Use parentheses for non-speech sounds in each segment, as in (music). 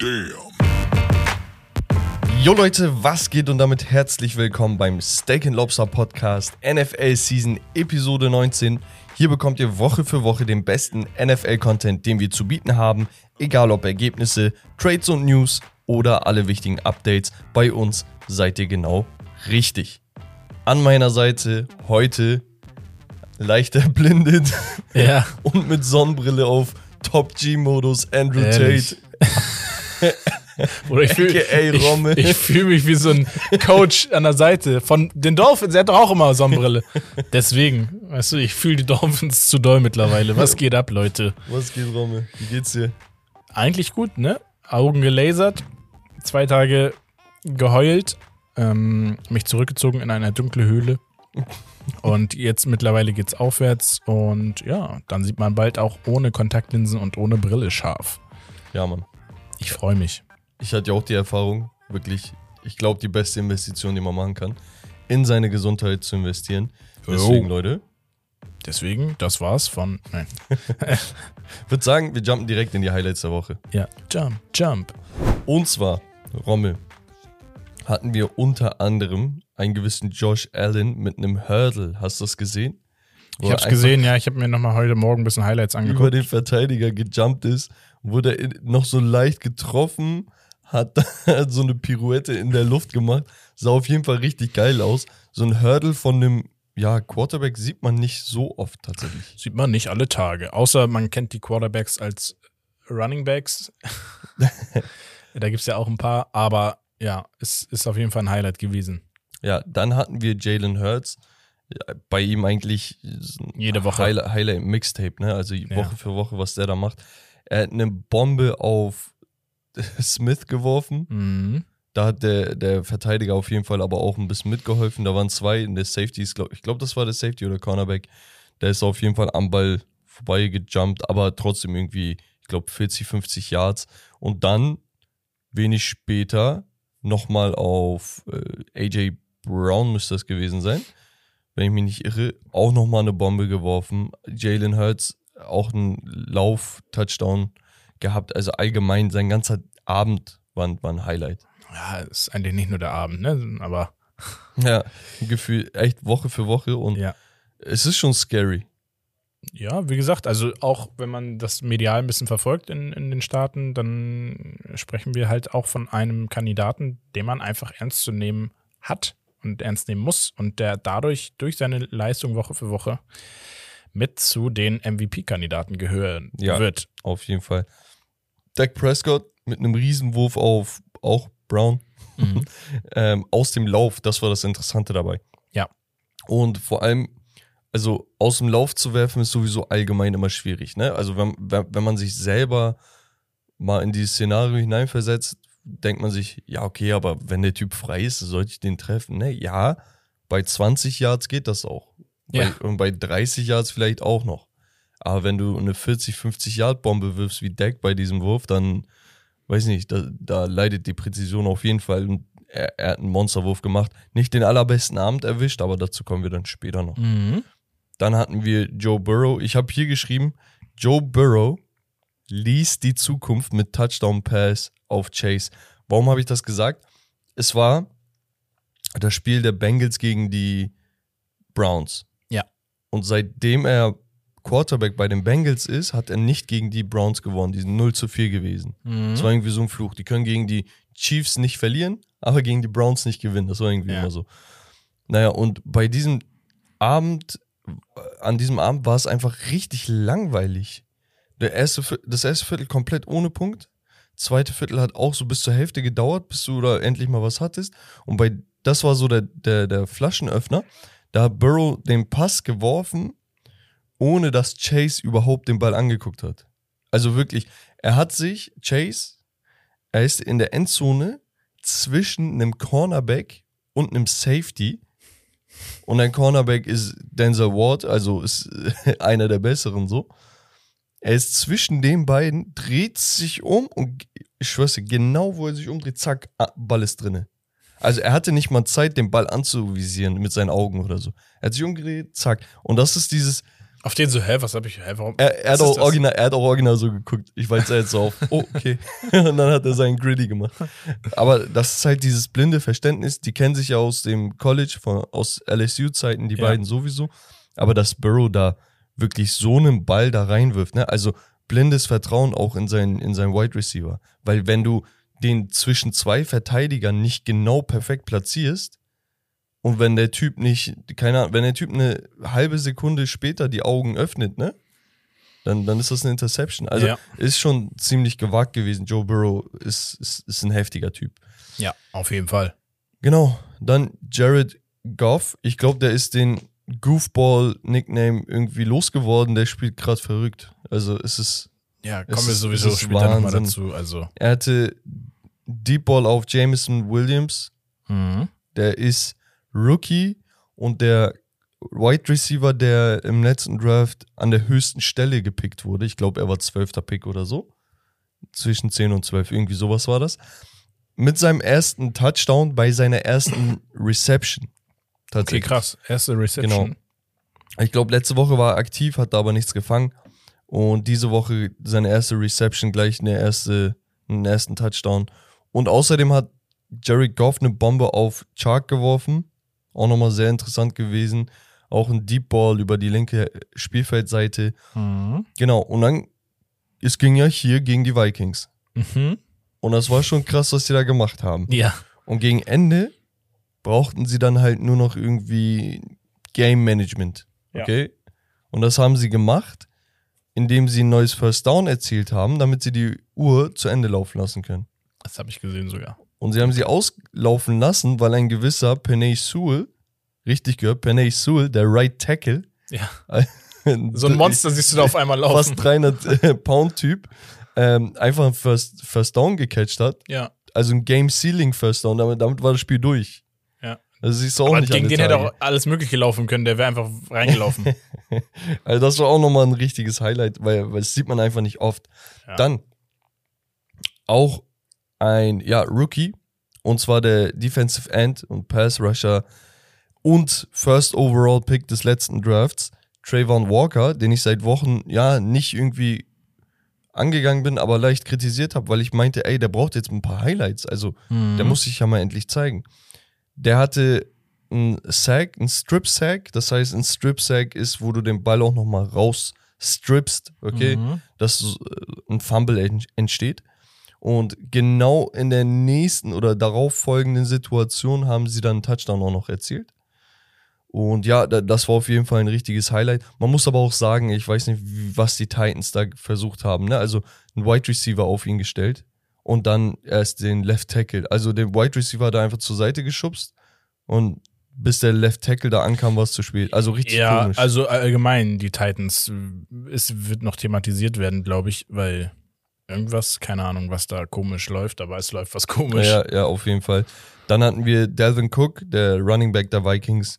Damn. Jo Leute, was geht und damit herzlich willkommen beim Steak and Lobster Podcast NFL Season Episode 19. Hier bekommt ihr Woche für Woche den besten NFL-Content, den wir zu bieten haben, egal ob Ergebnisse, Trades und News oder alle wichtigen Updates. Bei uns seid ihr genau richtig. An meiner Seite heute leicht erblindet Ja. (laughs) und mit Sonnenbrille auf Top G-Modus Andrew Ehrlich. Tate. (laughs) (laughs) Oder ich fühle ich, ich fühl mich wie so ein Coach an der Seite von den Dolphins. Er hat doch auch immer Sonnenbrille. Deswegen, weißt du, ich fühle die Dolphins zu doll mittlerweile. Was geht ab, Leute? Was geht, Rommel? Wie geht's dir? Eigentlich gut, ne? Augen gelasert, zwei Tage geheult, ähm, mich zurückgezogen in eine dunkle Höhle. Und jetzt mittlerweile geht's aufwärts und ja, dann sieht man bald auch ohne Kontaktlinsen und ohne Brille scharf. Ja, Mann. Ich freue mich. Ich hatte ja auch die Erfahrung, wirklich, ich glaube, die beste Investition, die man machen kann, in seine Gesundheit zu investieren. Deswegen, Jo. Leute, Deswegen, das war's von. Nein. (laughs) würde sagen, wir jumpen direkt in die Highlights der Woche. Ja. Jump, jump. Und zwar, Rommel, hatten wir unter anderem einen gewissen Josh Allen mit einem Hurdle. Hast du das gesehen? Wo Ich hab's gesehen, ja. Ich habe mir nochmal heute Morgen ein bisschen Highlights Über angeguckt. den Verteidiger gejumpt ist, wurde er noch so leicht getroffen, hat (laughs) so eine Pirouette in der Luft gemacht. Sah auf jeden Fall richtig geil aus. So ein Hurdle von einem ja, Quarterback sieht man nicht so oft tatsächlich. Sieht man nicht alle Tage. Außer man kennt die Quarterbacks als Running Backs. (laughs) da gibt's ja auch ein paar. Aber ja, es ist auf jeden Fall ein Highlight gewesen. Ja, dann hatten wir Jalen Hurts. Bei ihm eigentlich Jede Woche. Highlight, Highlight Mixtape, ne? Also Woche Ja. für Woche, was der da macht. Er hat eine Bombe auf (laughs) Smith geworfen. Mhm. Da hat der, der Verteidiger auf jeden Fall aber auch ein bisschen mitgeholfen. Da waren zwei in der Safety. Glaub, ich glaube, das war der Safety oder Cornerback. Der ist auf jeden Fall am Ball vorbei gejumpt, aber trotzdem irgendwie, ich glaube, 40, 50 Yards. Und dann, wenig später, nochmal auf äh, AJ Brown müsste das gewesen sein. Wenn ich mich nicht irre, auch nochmal eine Bombe geworfen. Jalen Hurts auch einen Lauf-Touchdown gehabt. Also allgemein, sein ganzer Abend war, ein- war ein Highlight. Ja, ist eigentlich nicht nur der Abend, ne? Aber (laughs) Ja, Gefühl, echt Woche für Woche und ja. es ist schon scary. Ja, wie gesagt, also auch wenn man das medial ein bisschen verfolgt in, in den Staaten, dann sprechen wir halt auch von einem Kandidaten, den man einfach ernst zu nehmen hat und ernst nehmen muss und der dadurch durch seine Leistung Woche für Woche mit zu den MVP-Kandidaten gehören Ja. wird. Auf jeden Fall. Dak Prescott mit einem Riesenwurf auf auch Brown Mhm. (laughs) ähm, aus dem Lauf, das war das Interessante dabei. Ja. Und vor allem, also aus dem Lauf zu werfen, ist sowieso allgemein immer schwierig. Ne? Also wenn, wenn, man sich selber mal in dieses Szenario hineinversetzt, denkt man sich, ja, okay, aber wenn der Typ frei ist, sollte ich den treffen. Ne? Ja, bei 20 Yards geht das auch. Ja. Bei, und bei 30 Yards vielleicht auch noch. Aber wenn du eine 40, 50 Yard Bombe wirfst wie Dak bei diesem Wurf, dann weiß nicht, da, da leidet die Präzision auf jeden Fall. Und er, er hat einen Monsterwurf gemacht. Nicht den allerbesten Abend erwischt, aber dazu kommen wir dann später noch. Mhm. Dann hatten wir Joe Burrow. Ich habe hier geschrieben, Joe Burrow liest die Zukunft mit Touchdown Pass auf Chase. Warum habe ich das gesagt? Es war das Spiel der Bengals gegen die Browns. Und seitdem er Quarterback bei den Bengals ist, hat er nicht gegen die Browns gewonnen. Die sind 0 zu 4 gewesen. Mhm. Das war irgendwie so ein Fluch. Die können gegen die Chiefs nicht verlieren, aber gegen die Browns nicht gewinnen. Das war irgendwie Ja. immer so. Naja, und bei diesem Abend, äh, an diesem Abend war es einfach richtig langweilig. Der erste, das erste Viertel komplett ohne Punkt. Zweite Viertel hat auch so bis zur Hälfte gedauert, bis du da endlich mal was hattest. Und bei, das war so der, der, der Flaschenöffner. Da hat Burrow den Pass geworfen, ohne dass Chase überhaupt den Ball angeguckt hat. Also wirklich, er hat sich, Chase, er ist in der Endzone zwischen einem Cornerback und einem Safety. Und ein Cornerback ist Denzel Ward, also ist (laughs) einer der besseren so. Er ist zwischen den beiden, dreht sich um und ich schwör's dir, genau wo er sich umdreht, zack, ah, Ball ist drinne. Also er hatte nicht mal Zeit, den Ball anzuvisieren mit seinen Augen oder so. Er hat sich umgedreht, zack. Und das ist dieses, Auf den so, hä, was hab ich, hä, warum? Er, er, hat auch das? original, er hat auch original so geguckt. Ich jetzt jetzt so auf, oh, okay. (laughs) Und dann hat er seinen Gritty gemacht. Aber das ist halt dieses blinde Verständnis. Die kennen sich ja aus dem College, von, aus LSU-Zeiten, die Ja. beiden sowieso. Aber dass Burrow da wirklich so einen Ball da reinwirft, ne? Also blindes Vertrauen auch in seinen, in seinen Wide Receiver. Weil wenn du den zwischen zwei Verteidigern nicht genau perfekt platzierst, und wenn der Typ nicht, keine Ahnung, wenn der Typ eine halbe Sekunde später die Augen öffnet, ne? Dann, dann ist das eine Interception. Also Ja. ist schon ziemlich gewagt gewesen. Joe Burrow ist, ist, ist ein heftiger Typ. Ja, auf jeden Fall. Genau. Dann Jared Goff. Ich glaube, der ist den Goofball-Nickname irgendwie losgeworden. Der spielt gerade verrückt. Also es ist, Ja, kommen wir sowieso später nochmal dazu. Also, er hatte Deep Ball auf Jameson Williams. mhm. Der ist Rookie und der Wide Receiver, der im letzten Draft an der höchsten Stelle gepickt wurde. Ich glaube, er war zwölfter Pick oder so. Zwischen 10 und 12, irgendwie sowas war das. Mit seinem ersten Touchdown bei seiner ersten (clears throat) Reception. okay, Tatsächlich. krass. Erste Reception. Genau. Ich glaube, letzte Woche war er aktiv, hat da aber nichts gefangen. Und diese Woche seine erste Reception, gleich eine erste, einen ersten Touchdown. Und außerdem hat Jared Goff eine Bombe auf Chark geworfen. Auch nochmal sehr interessant gewesen. Auch ein Deep Ball über die linke Spielfeldseite. Mhm. Genau. Und dann, es ging ja hier gegen die Vikings. Mhm. Und das war schon krass, was sie da gemacht haben. Ja. Und gegen Ende brauchten sie dann halt nur noch irgendwie Game Management. Ja. Okay? Und das haben sie gemacht, indem sie ein neues First Down erzielt haben, damit sie die Uhr zu Ende laufen lassen können. Das habe ich gesehen sogar. Und sie haben sie auslaufen lassen, weil ein gewisser Penay Sewell, richtig gehört, Penay Sewell, der Right Tackle, Ja. (laughs) So ein Monster siehst du da auf einmal laufen. fast 300 Pound Typ, ähm, einfach ein First, First Down gecatcht hat. Ja. Also ein Game Sealing First Down, damit, damit war das Spiel durch. Ja. Also siehst du auch Aber nicht gegen den hätte Tage. auch alles Mögliche laufen können. Der wäre einfach reingelaufen. (laughs) Also das war auch nochmal ein richtiges Highlight, weil, weil das sieht man einfach nicht oft. Ja. Dann auch ein ja, Rookie, und zwar der Defensive End und Pass Rusher und First Overall Pick des letzten Drafts, Trayvon Walker, den ich seit Wochen ja nicht irgendwie angegangen bin, aber leicht kritisiert habe, weil ich meinte, ey, der braucht jetzt ein paar Highlights. Also Mhm. der muss sich ja mal endlich zeigen. Der hatte ein Sack, ein Strip-Sack. Das heißt, ein Strip-Sack ist, wo du den Ball auch nochmal rausstrippst, okay? Mhm. Dass äh, ein Fumble en- entsteht. Und genau in der nächsten oder darauf folgenden Situation haben sie dann einen Touchdown auch noch erzielt. Und ja, da- das war auf jeden Fall ein richtiges Highlight. Man muss aber auch sagen, ich weiß nicht, was die Titans da versucht haben. Ne? Also ein Wide Receiver auf ihn gestellt und dann erst den Left Tackle. Also den Wide Receiver er einfach zur Seite geschubst und bis der Left Tackle da ankam, war es zu spät. Also richtig Ja, komisch. also allgemein die Titans. Es wird noch thematisiert werden, glaube ich, weil irgendwas, keine Ahnung, was da komisch läuft, aber es läuft was komisch. Ja, ja, auf jeden Fall. Dann hatten wir Delvin Cook, der Running Back der Vikings,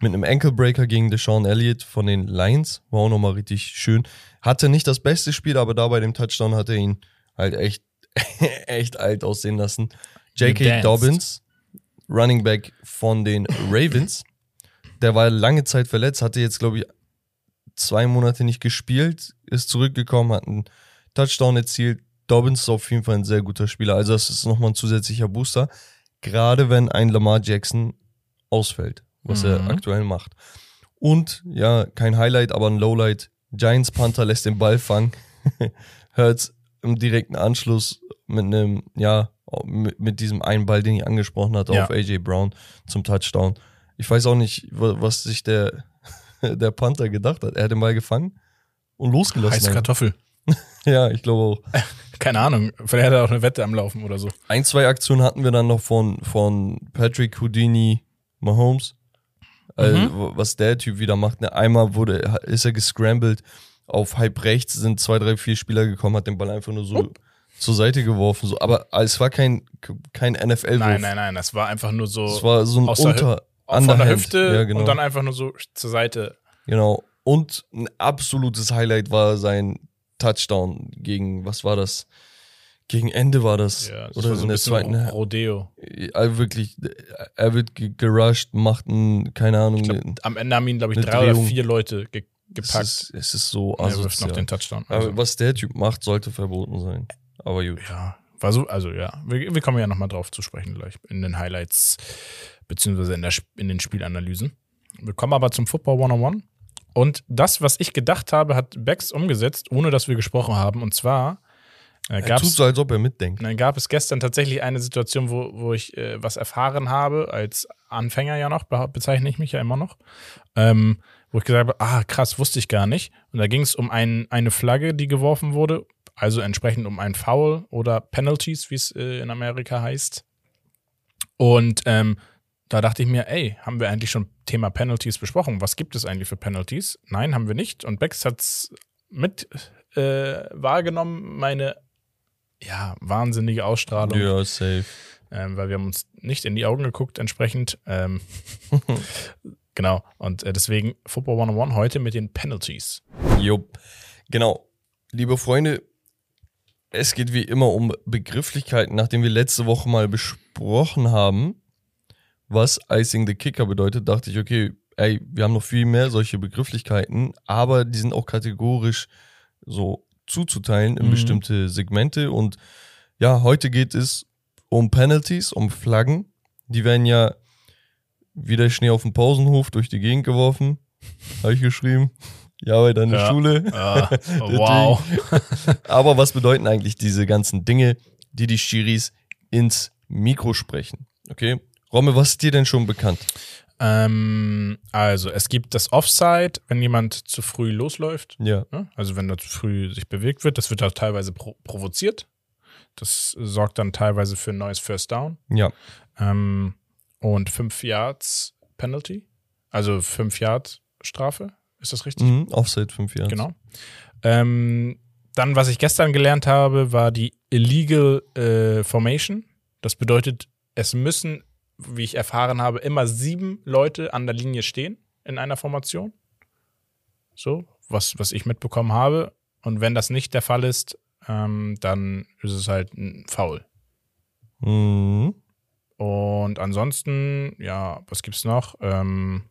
mit einem Ankle-Breaker gegen Deshaun Elliott von den Lions. War auch nochmal richtig schön. Hatte nicht das beste Spiel, aber da bei dem Touchdown hat er ihn halt echt, (laughs) echt alt aussehen lassen. J.K. Dobbins, Running Back von den Ravens. Der war lange Zeit verletzt, hatte jetzt, glaube ich, zwei Monate nicht gespielt, ist zurückgekommen, hat einen Touchdown erzielt. Dobbins ist auf jeden Fall ein sehr guter Spieler. Also, das ist nochmal ein zusätzlicher Booster. Gerade wenn ein Lamar Jackson ausfällt, was er Mhm. aktuell macht. Und ja, kein Highlight, aber ein Lowlight. Giants Panther lässt den Ball fangen. (laughs) Hurts im direkten Anschluss mit einem, ja, mit, mit diesem einen Ball, den ich angesprochen hatte, Ja. auf AJ Brown zum Touchdown. Ich weiß auch nicht, wa- was sich der, (laughs) der Panther gedacht hat. Er hat den Ball gefangen und losgelassen. Heiße Kartoffel. (laughs) Ja, ich glaube auch. (laughs) Keine Ahnung. Vielleicht hat er auch eine Wette am Laufen oder so. Ein, zwei Aktionen hatten wir dann noch von, von Patrick Houdini Mahomes. Also, Mhm. was der Typ wieder macht. Ne? Einmal wurde, ist er gescrambled. Auf halb rechts sind zwei, drei, vier Spieler gekommen, hat den Ball einfach nur so zur Seite geworfen. So. Aber es war kein, kein NFL-Wurf. Nein, nein, nein. Das war einfach nur so Es war so ein aus der Hü- Unter, von der. Hüfte Ja, genau. und dann einfach nur so zur Seite. Genau. Und ein absolutes Highlight war sein Touchdown gegen, was war das? Gegen Ende war das. Ja, das Oder war so in der zweiten Rodeo. Wirklich, er wird ge- gerusht, macht ein, keine Ahnung, glaub, am Ende haben ihn, glaube ich, Eine drei oder Drehung. vier Leute ge gepackt. Es ist, es ist so er wirft noch asozial. den Touchdown. Also, Aber was der Typ macht, sollte verboten sein. Aber gut. ja, war so, also ja, wir, wir kommen ja nochmal drauf zu sprechen gleich in den Highlights beziehungsweise in, der, in den Spielanalysen. Wir kommen aber zum Football 101. Und das, was ich gedacht habe, hat Bex umgesetzt, ohne dass wir gesprochen haben. Und zwar äh, Er gab tut es so, als ob er mitdenkt. dann gab es gestern tatsächlich eine Situation, wo, wo ich äh, was erfahren habe, als Anfänger ja noch, be bezeichne ich mich ja immer noch, ähm, wo ich gesagt habe, ah krass, wusste ich gar nicht. Und da ging es um ein, eine Flagge, die geworfen wurde, also entsprechend um ein Foul oder Penalties, wie es äh, in Amerika heißt. Und ähm, da dachte ich mir, ey, haben wir eigentlich schon Thema Penalties besprochen? Was gibt es eigentlich für Penalties? Nein, haben wir nicht. Und Bex hat es mit äh, wahrgenommen, meine ja, wahnsinnige Ausstrahlung, Ja, safe. ähm, weil wir haben uns nicht in die Augen geguckt entsprechend. Ähm, (laughs) genau, und äh, deswegen Football 101 heute mit den Penalties. Jupp. Genau. Liebe Freunde, es geht wie immer um Begrifflichkeiten, nachdem wir letzte Woche mal besprochen haben, was Icing the Kicker bedeutet, dachte ich, okay, ey, wir haben noch viel mehr solche Begrifflichkeiten, aber die sind auch kategorisch so zuzuteilen in Mhm. bestimmte Segmente. Und ja, heute geht es um Penalties, um Flaggen. Die werden ja wie der Schnee auf dem Pausenhof durch die Gegend geworfen. (laughs) Habe ich geschrieben. Ja, bei deiner Ja. Schule. Ah, (laughs) wow. Aber was bedeuten eigentlich diese ganzen Dinge, die die Schiris ins Mikro sprechen? Okay. Romme, was ist dir denn schon bekannt? Ähm, also, es gibt das Offside, wenn jemand zu früh losläuft. Ja. Ne? Also, wenn er zu früh sich bewegt wird, das wird auch teilweise pro provoziert. Das sorgt dann teilweise für ein neues First Down. Ja. Ähm, und 5 Yards Penalty. Also 5 Yards Strafe. Ist das richtig? Mhm. Offside fünf Jahre. Genau. Ähm, dann, was ich gestern gelernt habe, war die Illegal äh, Formation. Das bedeutet, es müssen, wie ich erfahren habe, immer sieben Leute an der Linie stehen in einer Formation. So, was, was ich mitbekommen habe. Und wenn das nicht der Fall ist, ähm, dann ist es halt ein Foul. Mhm. Und ansonsten, ja, was gibt's noch? Ähm,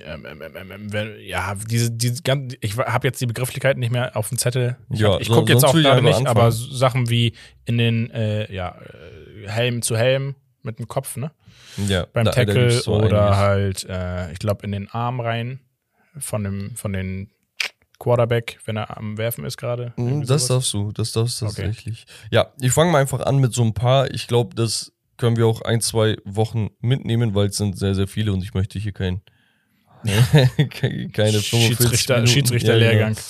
ähm, ähm, ähm, ja, diese, diese ich habe jetzt die Begrifflichkeiten nicht mehr auf dem Zettel. Ich, Ja, ich gucke jetzt auch gerade nicht, aber Sachen wie in den äh, ja, äh, Helm zu Helm mit dem Kopf, ne? Ja. Beim da- da Tackle gibt's so oder einiges. halt, äh, ich glaube, in den Arm rein von dem, von den Quarterback, wenn er am Werfen ist gerade. Mhm, Das darfst du, das darfst du Okay. tatsächlich. Ja, ich fange mal einfach an mit so ein paar. Ich glaube, das können wir auch ein, zwei Wochen mitnehmen, weil es sind sehr, sehr viele und ich möchte hier kein, ke- (laughs) keine 45 Schiedsrichter, Minuten, Schiedsrichterlehrgang. Ja,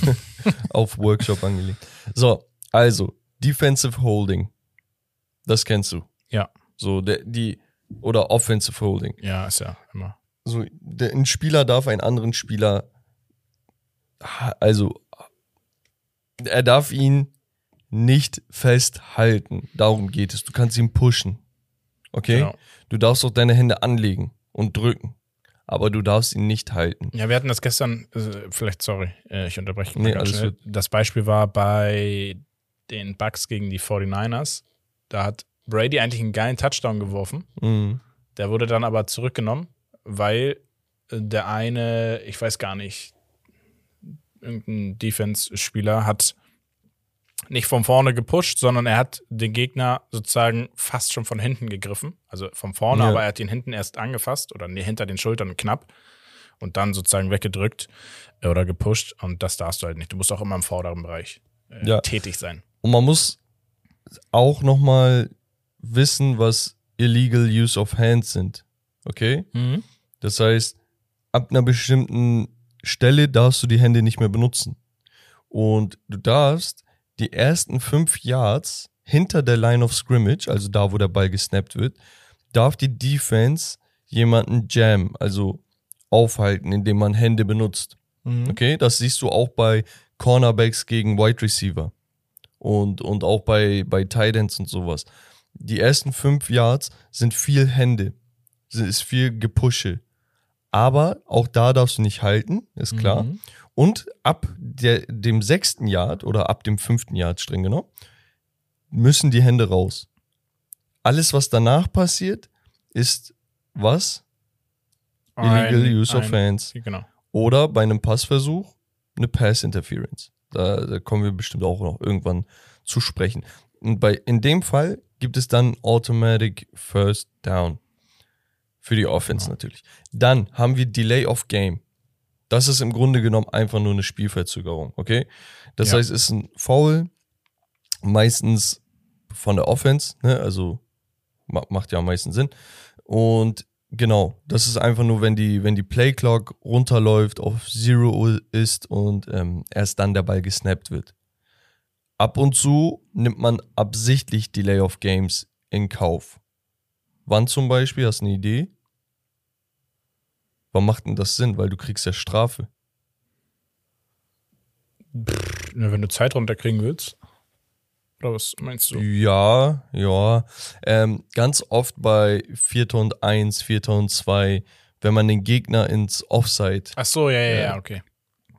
genau, (laughs) auf Workshop angelegt. So, also, Defensive Holding. Das kennst du. Ja. So, der, die, oder Offensive Holding. Ja, ist ja immer. So, der, ein Spieler darf einen anderen Spieler, also, er darf ihn nicht festhalten. Darum geht es. Du kannst ihn pushen. Okay? Genau. Du darfst auch deine Hände anlegen und drücken. Aber du darfst ihn nicht halten. Ja, wir hatten das gestern, äh, vielleicht, sorry, äh, ich unterbreche Nee. Das Beispiel war bei den Bucks gegen die 49ers. Da hat Brady eigentlich einen geilen Touchdown geworfen. Mhm. Der wurde dann aber zurückgenommen, weil äh, der eine, ich weiß gar nicht, irgendein Defense-Spieler hat nicht von vorne gepusht, sondern er hat den Gegner sozusagen fast schon von hinten gegriffen. Also von vorne, Ja. aber er hat ihn hinten erst angefasst oder hinter den Schultern knapp und dann sozusagen weggedrückt äh, oder gepusht. Und das darfst du halt nicht. Du musst auch immer im vorderen Bereich äh, Ja. tätig sein. Und man muss auch nochmal wissen, was Illegal Use of Hands sind. Okay? Das heißt, ab einer bestimmten Stelle darfst du die Hände nicht mehr benutzen. Und du darfst die ersten fünf Yards hinter der Line of Scrimmage, also da, wo der Ball gesnappt wird, darf die Defense jemanden jam, also aufhalten, indem man Hände benutzt. Okay, das siehst du auch bei Cornerbacks gegen Wide Receiver und, und auch bei, bei Ends und sowas. Die ersten fünf Yards sind viel Hände, es ist viel Gepusche. Aber auch da darfst du nicht halten, ist klar. Mhm. Und ab der, dem sechsten Yard oder ab dem fünften Yard streng genommen, müssen die Hände raus. Alles, was danach passiert, ist was? Illegal Ein- Use of ein- Hands. Genau. Oder bei einem Passversuch eine Pass Interference. Da, da kommen wir bestimmt auch noch irgendwann zu sprechen. Und bei, in dem Fall gibt es dann Automatic First Down. Für die Offense natürlich. Dann haben wir Delay of Game. Das ist im Grunde genommen einfach nur eine Spielverzögerung, okay? Das Ja. heißt, es ist ein Foul, meistens von der Offense, ne? Also ma macht ja am meisten Sinn. Und genau, das ist einfach nur, wenn die, wenn die Play Clock runterläuft, auf Zero ist und ähm, erst dann der Ball gesnappt wird. Ab und zu nimmt man absichtlich Delay of Games in Kauf. Wann zum Beispiel? Hast du eine Idee? Wann macht denn das Sinn? Weil du kriegst ja Strafe. Ja, wenn du Zeit runterkriegen willst. Oder was meinst du? Ja, ja. Ähm, ganz oft bei 4. und 1, 4. und 2, wenn man den Gegner ins Offside Ach so, ja, ja, Ja. ja, okay.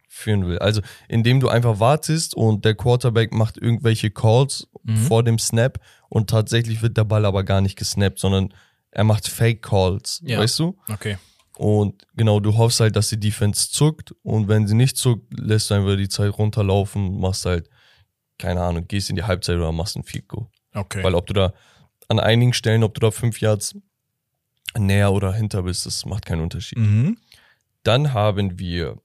führen will. Also indem du einfach wartest und der Quarterback macht irgendwelche Calls Mhm. vor dem Snap und tatsächlich wird der Ball aber gar nicht gesnappt, sondern er macht Fake Calls, Ja. weißt du? Okay. Und genau, du hoffst halt, dass die Defense zuckt und wenn sie nicht zuckt, lässt du einfach die Zeit runterlaufen, machst halt, keine Ahnung, gehst in die Halbzeit oder machst ein Field Goal. Okay. Weil ob du da an einigen Stellen, ob du da fünf Yards näher oder hinter bist, das macht keinen Unterschied. mhm. Dann haben wir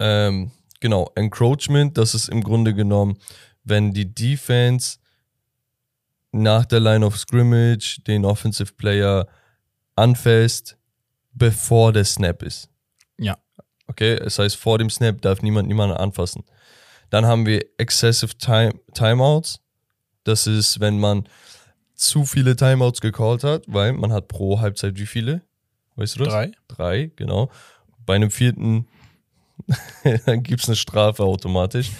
ähm, genau Encroachment. Das ist im Grunde genommen, wenn die Defense nach der Line of Scrimmage den Offensive Player anfasst, bevor der Snap ist. Ja. Okay, das heißt, vor dem Snap darf niemand niemanden anfassen. Dann haben wir Excessive Time, Timeouts. Das ist, wenn man zu viele Timeouts gecallt hat, weil man hat pro Halbzeit wie viele? Weißt du das? Drei. Drei, genau. Bei einem vierten (laughs) dann gibt es eine Strafe automatisch.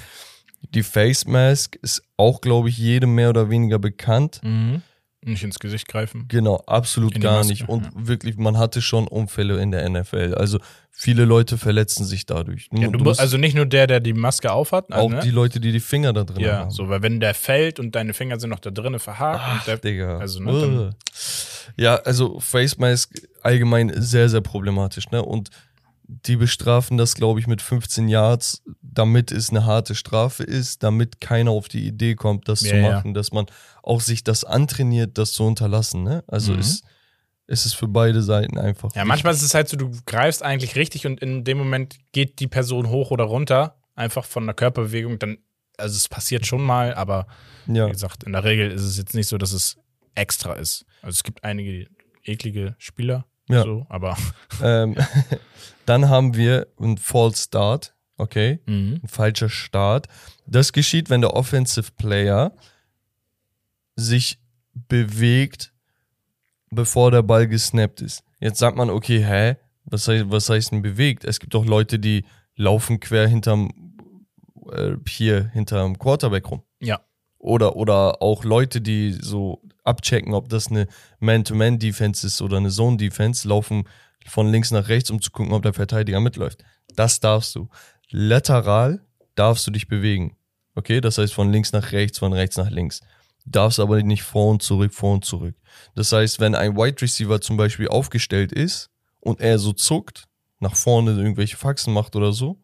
Die Face Mask ist auch, glaube ich, jedem mehr oder weniger bekannt. Mhm. Nicht ins Gesicht greifen. Genau, absolut gar Maske, nicht. Und ja. wirklich, man hatte schon Unfälle in der NFL. Also viele Leute verletzen sich dadurch. Ja, du, Du also nicht nur der, der die Maske aufhat, auch also, ne? die Leute, die die Finger da drin ja, haben. so, weil wenn der fällt und deine Finger sind noch da drinnen verhakt Ach, und der, Digga. also, ne, ja, also Face Mask allgemein sehr, sehr problematisch, ne? Und die bestrafen das, glaube ich, mit 15 Yards, damit es eine harte Strafe ist, damit keiner auf die Idee kommt, das Ja, zu ja. machen, dass man auch sich das antrainiert, das zu unterlassen, ne? Also Mhm. ist, ist es für beide Seiten einfach. Ja, manchmal ist es halt so, du greifst eigentlich richtig und in dem Moment geht die Person hoch oder runter, einfach von der Körperbewegung, dann, also es passiert schon mal, aber Ja. wie gesagt, in der Regel ist es jetzt nicht so, dass es extra ist. Also es gibt einige eklige Spieler, Ja. so, aber (laughs) ähm, (laughs) dann haben wir einen False Start, okay? mhm. ein falscher Start. Das geschieht, wenn der Offensive Player sich bewegt, bevor der Ball gesnappt ist. Jetzt sagt man, okay, hä? Was heißt, was heißt denn bewegt? Es gibt doch Leute, die laufen quer hinterm, äh, hier, hinterm Quarterback rum. ja. Oder, oder auch Leute, die so abchecken, ob das eine Man-to-Man-Defense ist oder eine Zone-Defense, laufen von links nach rechts, um zu gucken, ob der Verteidiger mitläuft. Das darfst du. Lateral darfst du dich bewegen. Okay, das heißt von links nach rechts, von rechts nach links. Darfst aber nicht vor und zurück, vor und zurück. Das heißt, wenn ein Wide Receiver zum Beispiel aufgestellt ist und er so zuckt, nach vorne irgendwelche Faxen macht oder so,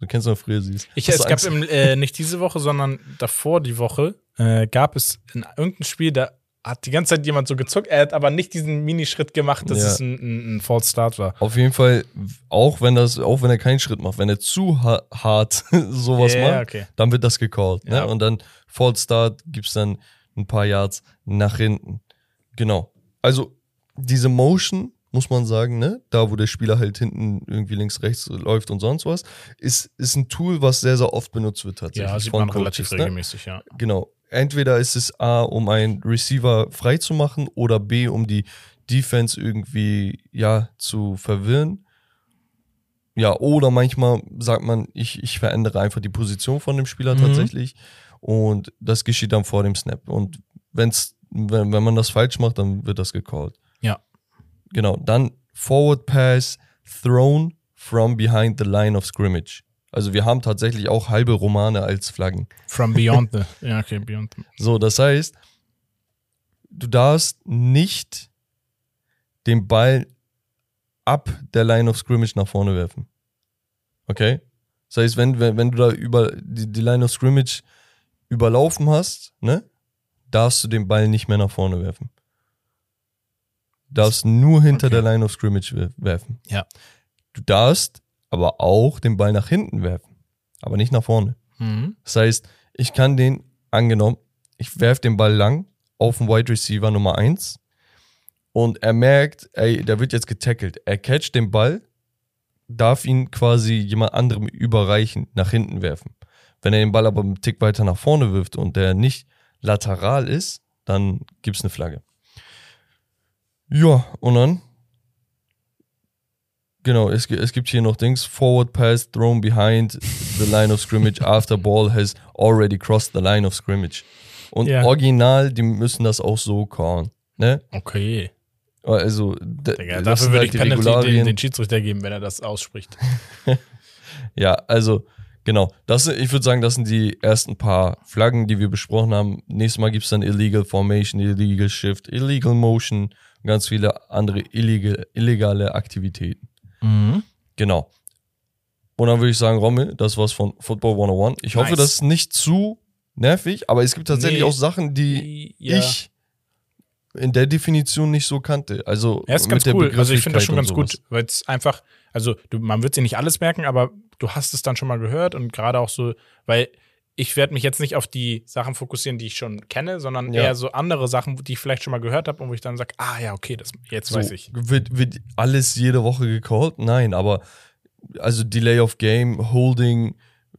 du kennst noch früher siehst. Ich, es gab im, äh, nicht diese Woche, sondern davor die Woche, äh, gab es in irgendeinem Spiel, da hat die ganze Zeit jemand so gezuckt, er hat aber nicht diesen Minischritt gemacht, dass Ja. es ein, ein, ein False Start war. Auf jeden Fall, auch wenn das, auch wenn er keinen Schritt macht, wenn er zu ha hart (laughs) sowas Ja, macht, okay. dann wird das gecallt. Ja. Ne? Und dann False Start gibt's dann ein paar Yards nach hinten. Genau. Also diese Motion, muss man sagen, ne, da wo der Spieler halt hinten irgendwie links, rechts läuft und sonst was, ist, ist ein Tool, was sehr, sehr oft benutzt wird tatsächlich. Ja, sieht man Coaches, relativ ne? regelmäßig, ja. Genau. Entweder ist es A, um einen Receiver frei zu machen oder B, um die Defense irgendwie, ja, zu verwirren. Ja, oder manchmal sagt man, ich, ich verändere einfach die Position von dem Spieler Mhm. tatsächlich und das geschieht dann vor dem Snap. Und wenn's, wenn, wenn man das falsch macht, dann wird das gecallt. Ja. Genau. Dann Forward Pass thrown from behind the line of scrimmage. Also wir haben tatsächlich auch halbe Romane als Flaggen. From beyond the. (laughs) Ja, okay, beyond the. So, das heißt, du darfst nicht den Ball ab der Line of Scrimmage nach vorne werfen. Okay? Das heißt, wenn, wenn, wenn du da über die, die Line of Scrimmage überlaufen hast, ne, darfst du den Ball nicht mehr nach vorne werfen. Du darfst nur hinter Okay. der Line of Scrimmage wer- werfen. Ja. Du darfst aber auch den Ball nach hinten werfen, aber nicht nach vorne. Mhm. Das heißt, ich kann den, angenommen, ich werfe den Ball lang auf den Wide Receiver Nummer 1 und er merkt, ey, der wird jetzt getackelt. Er catcht den Ball, darf ihn quasi jemand anderem überreichen, nach hinten werfen. Wenn er den Ball aber einen Tick weiter nach vorne wirft und der nicht lateral ist, dann gibt's eine Flagge. Ja, und dann Genau, es, es gibt hier noch Dings. Forward pass thrown behind the line of scrimmage after ball has already crossed the line of scrimmage. Und Ja. original, die müssen das auch so callen. Ne? Okay. Also, Digga, dafür würde halt ich Penalty den, den Schiedsrichter geben, wenn er das ausspricht. (laughs) Ja, also, genau. Das, ich würde sagen, das sind die ersten paar Flaggen, die wir besprochen haben. Nächstes Mal gibt es dann Illegal Formation, Illegal Shift, Illegal Motion und ganz viele andere illegal, illegale Aktivitäten. Genau. Und dann würde ich sagen, Rommel, das war's von Football 101. Ich hoffe, Nice. das ist nicht zu nervig, aber es gibt tatsächlich Nee. auch Sachen, die Ja. ich in der Definition nicht so kannte. Also Ja, ist ganz cool. Also ich finde das schon ganz Begrifflichkeit gut, weil es einfach, also du, man wird sich nicht alles merken, aber du hast es dann schon mal gehört und gerade auch so, weil ich werde mich jetzt nicht auf die Sachen fokussieren, die ich schon kenne, sondern Ja. eher so andere Sachen, die ich vielleicht schon mal gehört habe und wo ich dann sage, ah ja, okay, das jetzt So, weiß ich. Wird, wird alles jede Woche gecallt? Nein, aber also Delay of Game, Holding,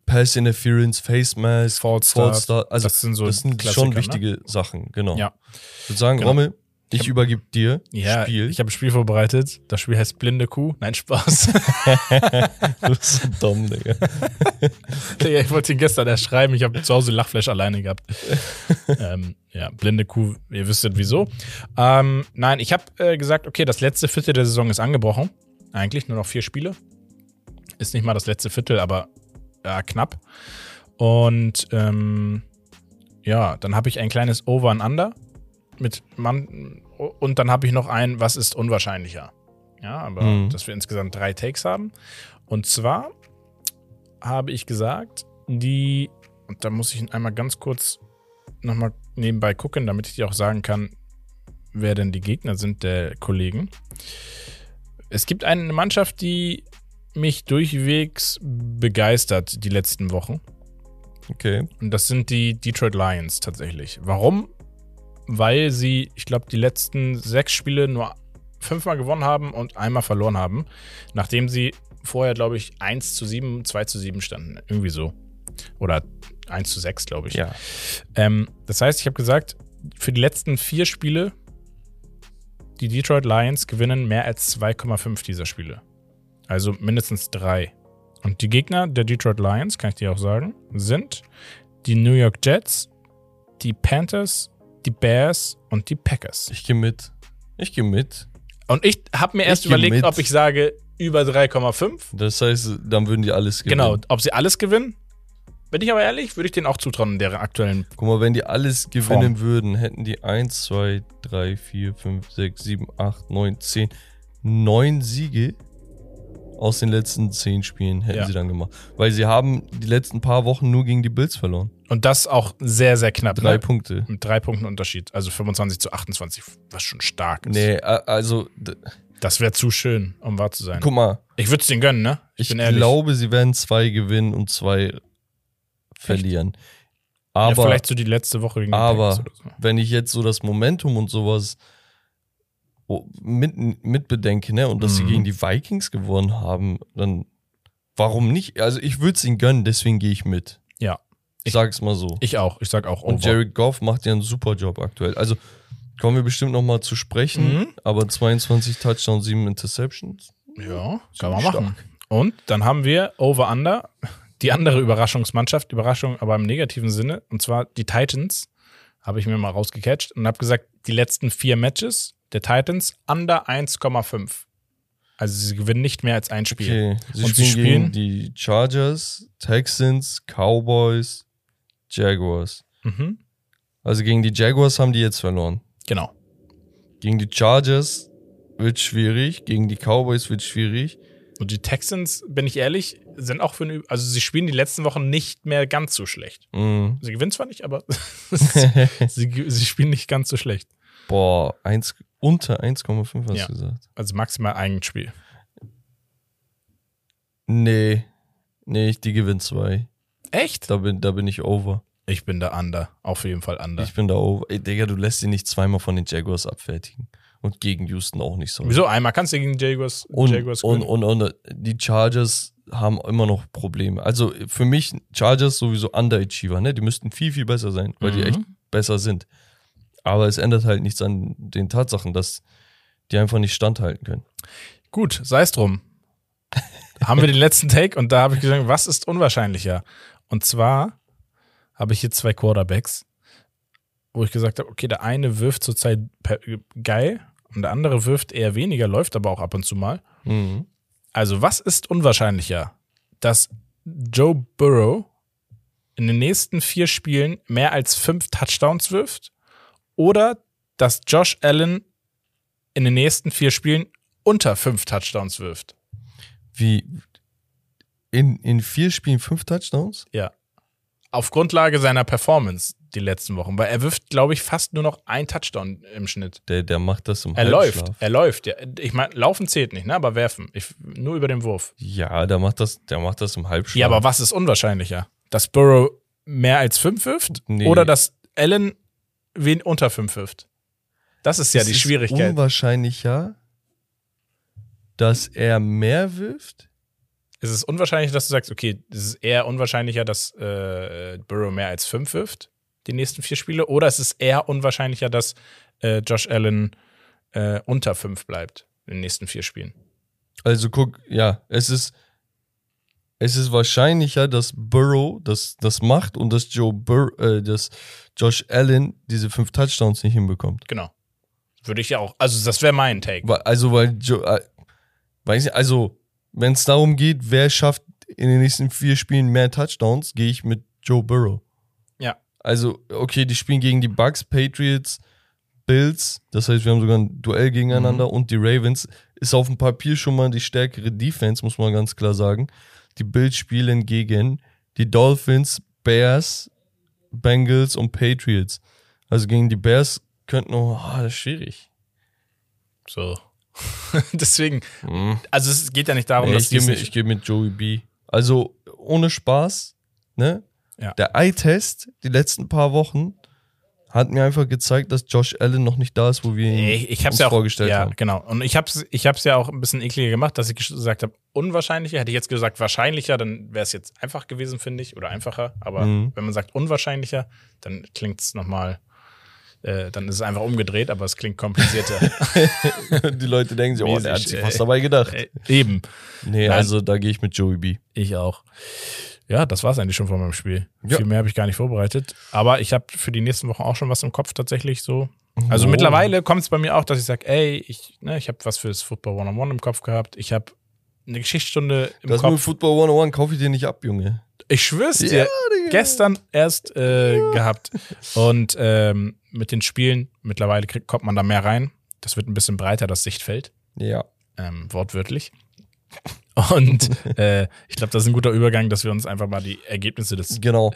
Pass Interference, Face Mask, False Start, Start, also das sind so das sind schon ne? wichtige Sachen, genau. Ja. Ich würde sagen, Genau. Rommel, ich übergebe dir Ja, Spiel. ich habe ein Spiel vorbereitet. Das Spiel heißt Blinde Kuh. Nein, Spaß. (laughs) (laughs) du bist so dumm, Digga. (laughs) Digga, ich wollte ihn gestern erst schreiben. Ich habe zu Hause Lachflash alleine gehabt. ähm, ja, blinde Kuh, ihr wüsstet wieso. Ähm, nein, ich habe äh, gesagt, okay, das letzte Viertel der Saison ist angebrochen. Eigentlich nur noch vier Spiele. Ist nicht mal das letzte Viertel, aber ja, knapp. Und ähm, ja, dann habe ich ein kleines Over and Under mit Mann und dann habe ich noch ein, was ist unwahrscheinlicher. Ja, aber Mhm. dass wir insgesamt drei Takes haben. Und zwar habe ich gesagt, die, und da muss ich einmal ganz kurz nochmal nebenbei gucken, damit ich dir auch sagen kann, wer denn die Gegner sind der Kollegen. Es gibt eine Mannschaft, die mich durchwegs begeistert die letzten Wochen. Okay. Und das sind die Detroit Lions tatsächlich. Warum? Weil sie, ich glaube, die letzten sechs Spiele nur fünfmal gewonnen haben und einmal verloren haben, nachdem sie vorher, glaube ich, 1 zu 7, 2 zu 7 standen. Irgendwie so. Oder 1 zu 6, glaube ich. Ja. Ähm, das heißt, ich habe gesagt, für die letzten vier Spiele, die Detroit Lions gewinnen mehr als 2,5 dieser Spiele. Also mindestens drei. Und die Gegner der Detroit Lions, kann ich dir auch sagen, sind die New York Jets, die Panthers, die Bears und die Packers. Ich gehe mit. Ich gehe mit. Und ich habe mir erst Ich überlegt, ob ich sage über 3,5. Das heißt, dann würden die alles gewinnen. Genau, ob sie alles gewinnen. Bin ich aber ehrlich, würde ich denen auch zutrauen in deren aktuellen. Guck mal, wenn die alles gewinnen würden, hätten die 1, 2, 3, 4, 5, 6, 7, 8, 9, 10, 9 Siege aus den letzten 10 Spielen hätten Ja. sie dann gemacht. Weil sie haben die letzten paar Wochen nur gegen die Bills verloren. Und das auch sehr, sehr knapp. Drei ne? Punkte. Mit drei Punkten Unterschied. Also 25 zu 28, was schon stark ist. Nee, also, Das wäre zu schön, um wahr zu sein. guck mal, Ich würde es denen gönnen, ne? ich, bin ehrlich. glaube, sie werden zwei gewinnen und zwei verlieren. ja, Aber vielleicht so die letzte Woche gegen die aber- so. wenn ich jetzt so das Momentum und sowas mit, mit bedenke, ne, und dass sie Mhm. gegen die Vikings gewonnen haben, dann warum nicht? Also ich würde es ihnen gönnen, deswegen gehe ich mit. Ja. Ich sag's mal so. Ich auch. Ich sag auch und over. Jared Goff macht ja einen super Job aktuell. Also kommen wir bestimmt noch mal zu sprechen, Mhm. aber 22 Touchdowns, 7 Interceptions. Ja, kann man Stark. machen. Und dann haben wir Over Under, die andere Überraschungsmannschaft, Überraschung aber im negativen Sinne, und zwar die Titans, habe ich mir mal rausgecatcht und habe gesagt, die letzten vier Matches der Titans under 1,5. Also sie gewinnen nicht mehr als ein Spiel. Okay, sie Und sie spielen spielen- gegen die Chargers, Texans, Cowboys, Jaguars. Mhm. Also gegen die Jaguars haben die jetzt verloren. Genau. Gegen die Chargers wird schwierig. Gegen die Cowboys wird schwierig. Und die Texans, bin ich ehrlich, sind auch für eine, also sie spielen die letzten Wochen nicht mehr ganz so schlecht. Mhm. Sie gewinnen zwar nicht, aber (laughs) (laughs) sie, sie spielen nicht ganz so schlecht. Boah, eins, unter 1,5 hast Ja. du gesagt. Also maximal ein Spiel. Nee. Nee, die gewinnen zwei. Echt? Da bin, da bin ich over. Ich bin da under. Auf jeden Fall under. Ich bin da over. Ey, Digga, du lässt sie nicht zweimal von den Jaguars abfertigen. Und gegen Houston auch nicht so. Wieso? Einmal kannst du gegen Jaguars, Und, Jaguars und, gewinnen. und, und die Chargers haben immer noch Probleme. Also für mich Chargers sowieso Underachiever, ne? Die müssten viel, viel besser sein, weil die Mhm. echt besser sind. Aber es ändert halt nichts an den Tatsachen, dass die einfach nicht standhalten können. Gut, sei es drum. haben wir den letzten Take und da habe ich gesagt, was ist unwahrscheinlicher? Und zwar habe ich hier zwei Quarterbacks, wo ich gesagt habe, okay, der eine wirft zurzeit geil und der andere wirft eher weniger, läuft aber auch ab und zu mal. Mhm. Also, was ist unwahrscheinlicher? Dass Joe Burrow in den nächsten vier Spielen mehr als fünf Touchdowns wirft oder dass Josh Allen in den nächsten vier Spielen unter fünf Touchdowns wirft? Wie in, in vier Spielen fünf Touchdowns? Ja. Auf Grundlage seiner Performance die letzten Wochen, weil er wirft, glaube ich, fast nur noch ein Touchdown im Schnitt. Der, der macht das im Er läuft, er läuft. Ja. Ich meine, laufen zählt nicht, ne? aber werfen. Ich, nur über den Wurf. Ja, der macht das, der macht das im Halbschlaf. Ja, aber was ist unwahrscheinlicher? Dass Burrow mehr als fünf wirft Nee. oder dass Allen wen unter fünf wirft? Das ist ja Es die ist Schwierigkeit. unwahrscheinlicher, dass er mehr wirft. Es ist unwahrscheinlich, dass du sagst, okay, es ist eher unwahrscheinlicher, dass äh, Burrow mehr als fünf wirft, die nächsten vier Spiele, oder es ist eher unwahrscheinlicher, dass äh, Josh Allen äh, unter fünf bleibt in den nächsten vier Spielen. Also guck, ja, es ist, es ist wahrscheinlicher, dass Burrow das, das macht und dass Joe Bur äh, dass Josh Allen diese fünf Touchdowns nicht hinbekommt. Genau. Würde ich ja auch. Also, das wäre mein Take. Also, weil Joe, äh, weiß nicht, also, wenn es darum geht, wer schafft in den nächsten vier Spielen mehr Touchdowns, gehe ich mit Joe Burrow. Ja. Also, okay, die spielen gegen die Bucks, Patriots, Bills. Das heißt, wir haben sogar ein Duell gegeneinander Mhm. und die Ravens. Ist auf dem Papier schon mal die stärkere Defense, muss man ganz klar sagen. Die Bills spielen gegen die Dolphins, Bears, Bengals und Patriots. Also gegen die Bears könnten noch, ah, das ist schwierig. So. (laughs) Deswegen, Mhm. also es geht ja nicht darum, Nee, dass ich gehe mit, ich geh mit Joey B. Also ohne Spaß, ne? Ja. Der Eye-Test die letzten paar Wochen hat mir einfach gezeigt, dass Josh Allen noch nicht da ist, wo wir ihn Ich, ich hab's uns ja auch vorgestellt ja, haben. genau. Und ich hab's, ich hab's ja auch ein bisschen ekliger gemacht, dass ich gesagt habe, unwahrscheinlicher. Hätte ich jetzt gesagt wahrscheinlicher, dann wäre es jetzt einfach gewesen, finde ich, oder einfacher. Aber Mhm. wenn man sagt unwahrscheinlicher, dann klingt es nochmal, äh, dann ist es einfach umgedreht, aber es klingt komplizierter. (laughs) die Leute denken sich, oh, der hat sich äh, was dabei gedacht. äh, eben. nee, nein. also da gehe ich mit Joey B. Ich auch. Ja, das war's eigentlich schon von meinem Spiel. Ja. Viel mehr habe ich gar nicht vorbereitet. Aber ich habe für die nächsten Wochen auch schon was im Kopf tatsächlich so. Also Oh. mittlerweile kommt es bei mir auch, dass ich sage, ey, ich, ne, ich habe was fürs Football One-on-One im Kopf gehabt. Ich habe eine Geschichtsstunde im Das mit Kopf. Football 101 kaufe ich dir nicht ab, Junge. Ich schwör's dir, Digga. gestern erst äh, gehabt. Und ähm, mit den Spielen, mittlerweile kriegt, kommt man da mehr rein. Das wird ein bisschen breiter, das Sichtfeld. Ja. Ähm, wortwörtlich. Und (laughs) äh, ich glaube, das ist ein guter Übergang, dass wir uns einfach mal die Ergebnisse des Genau.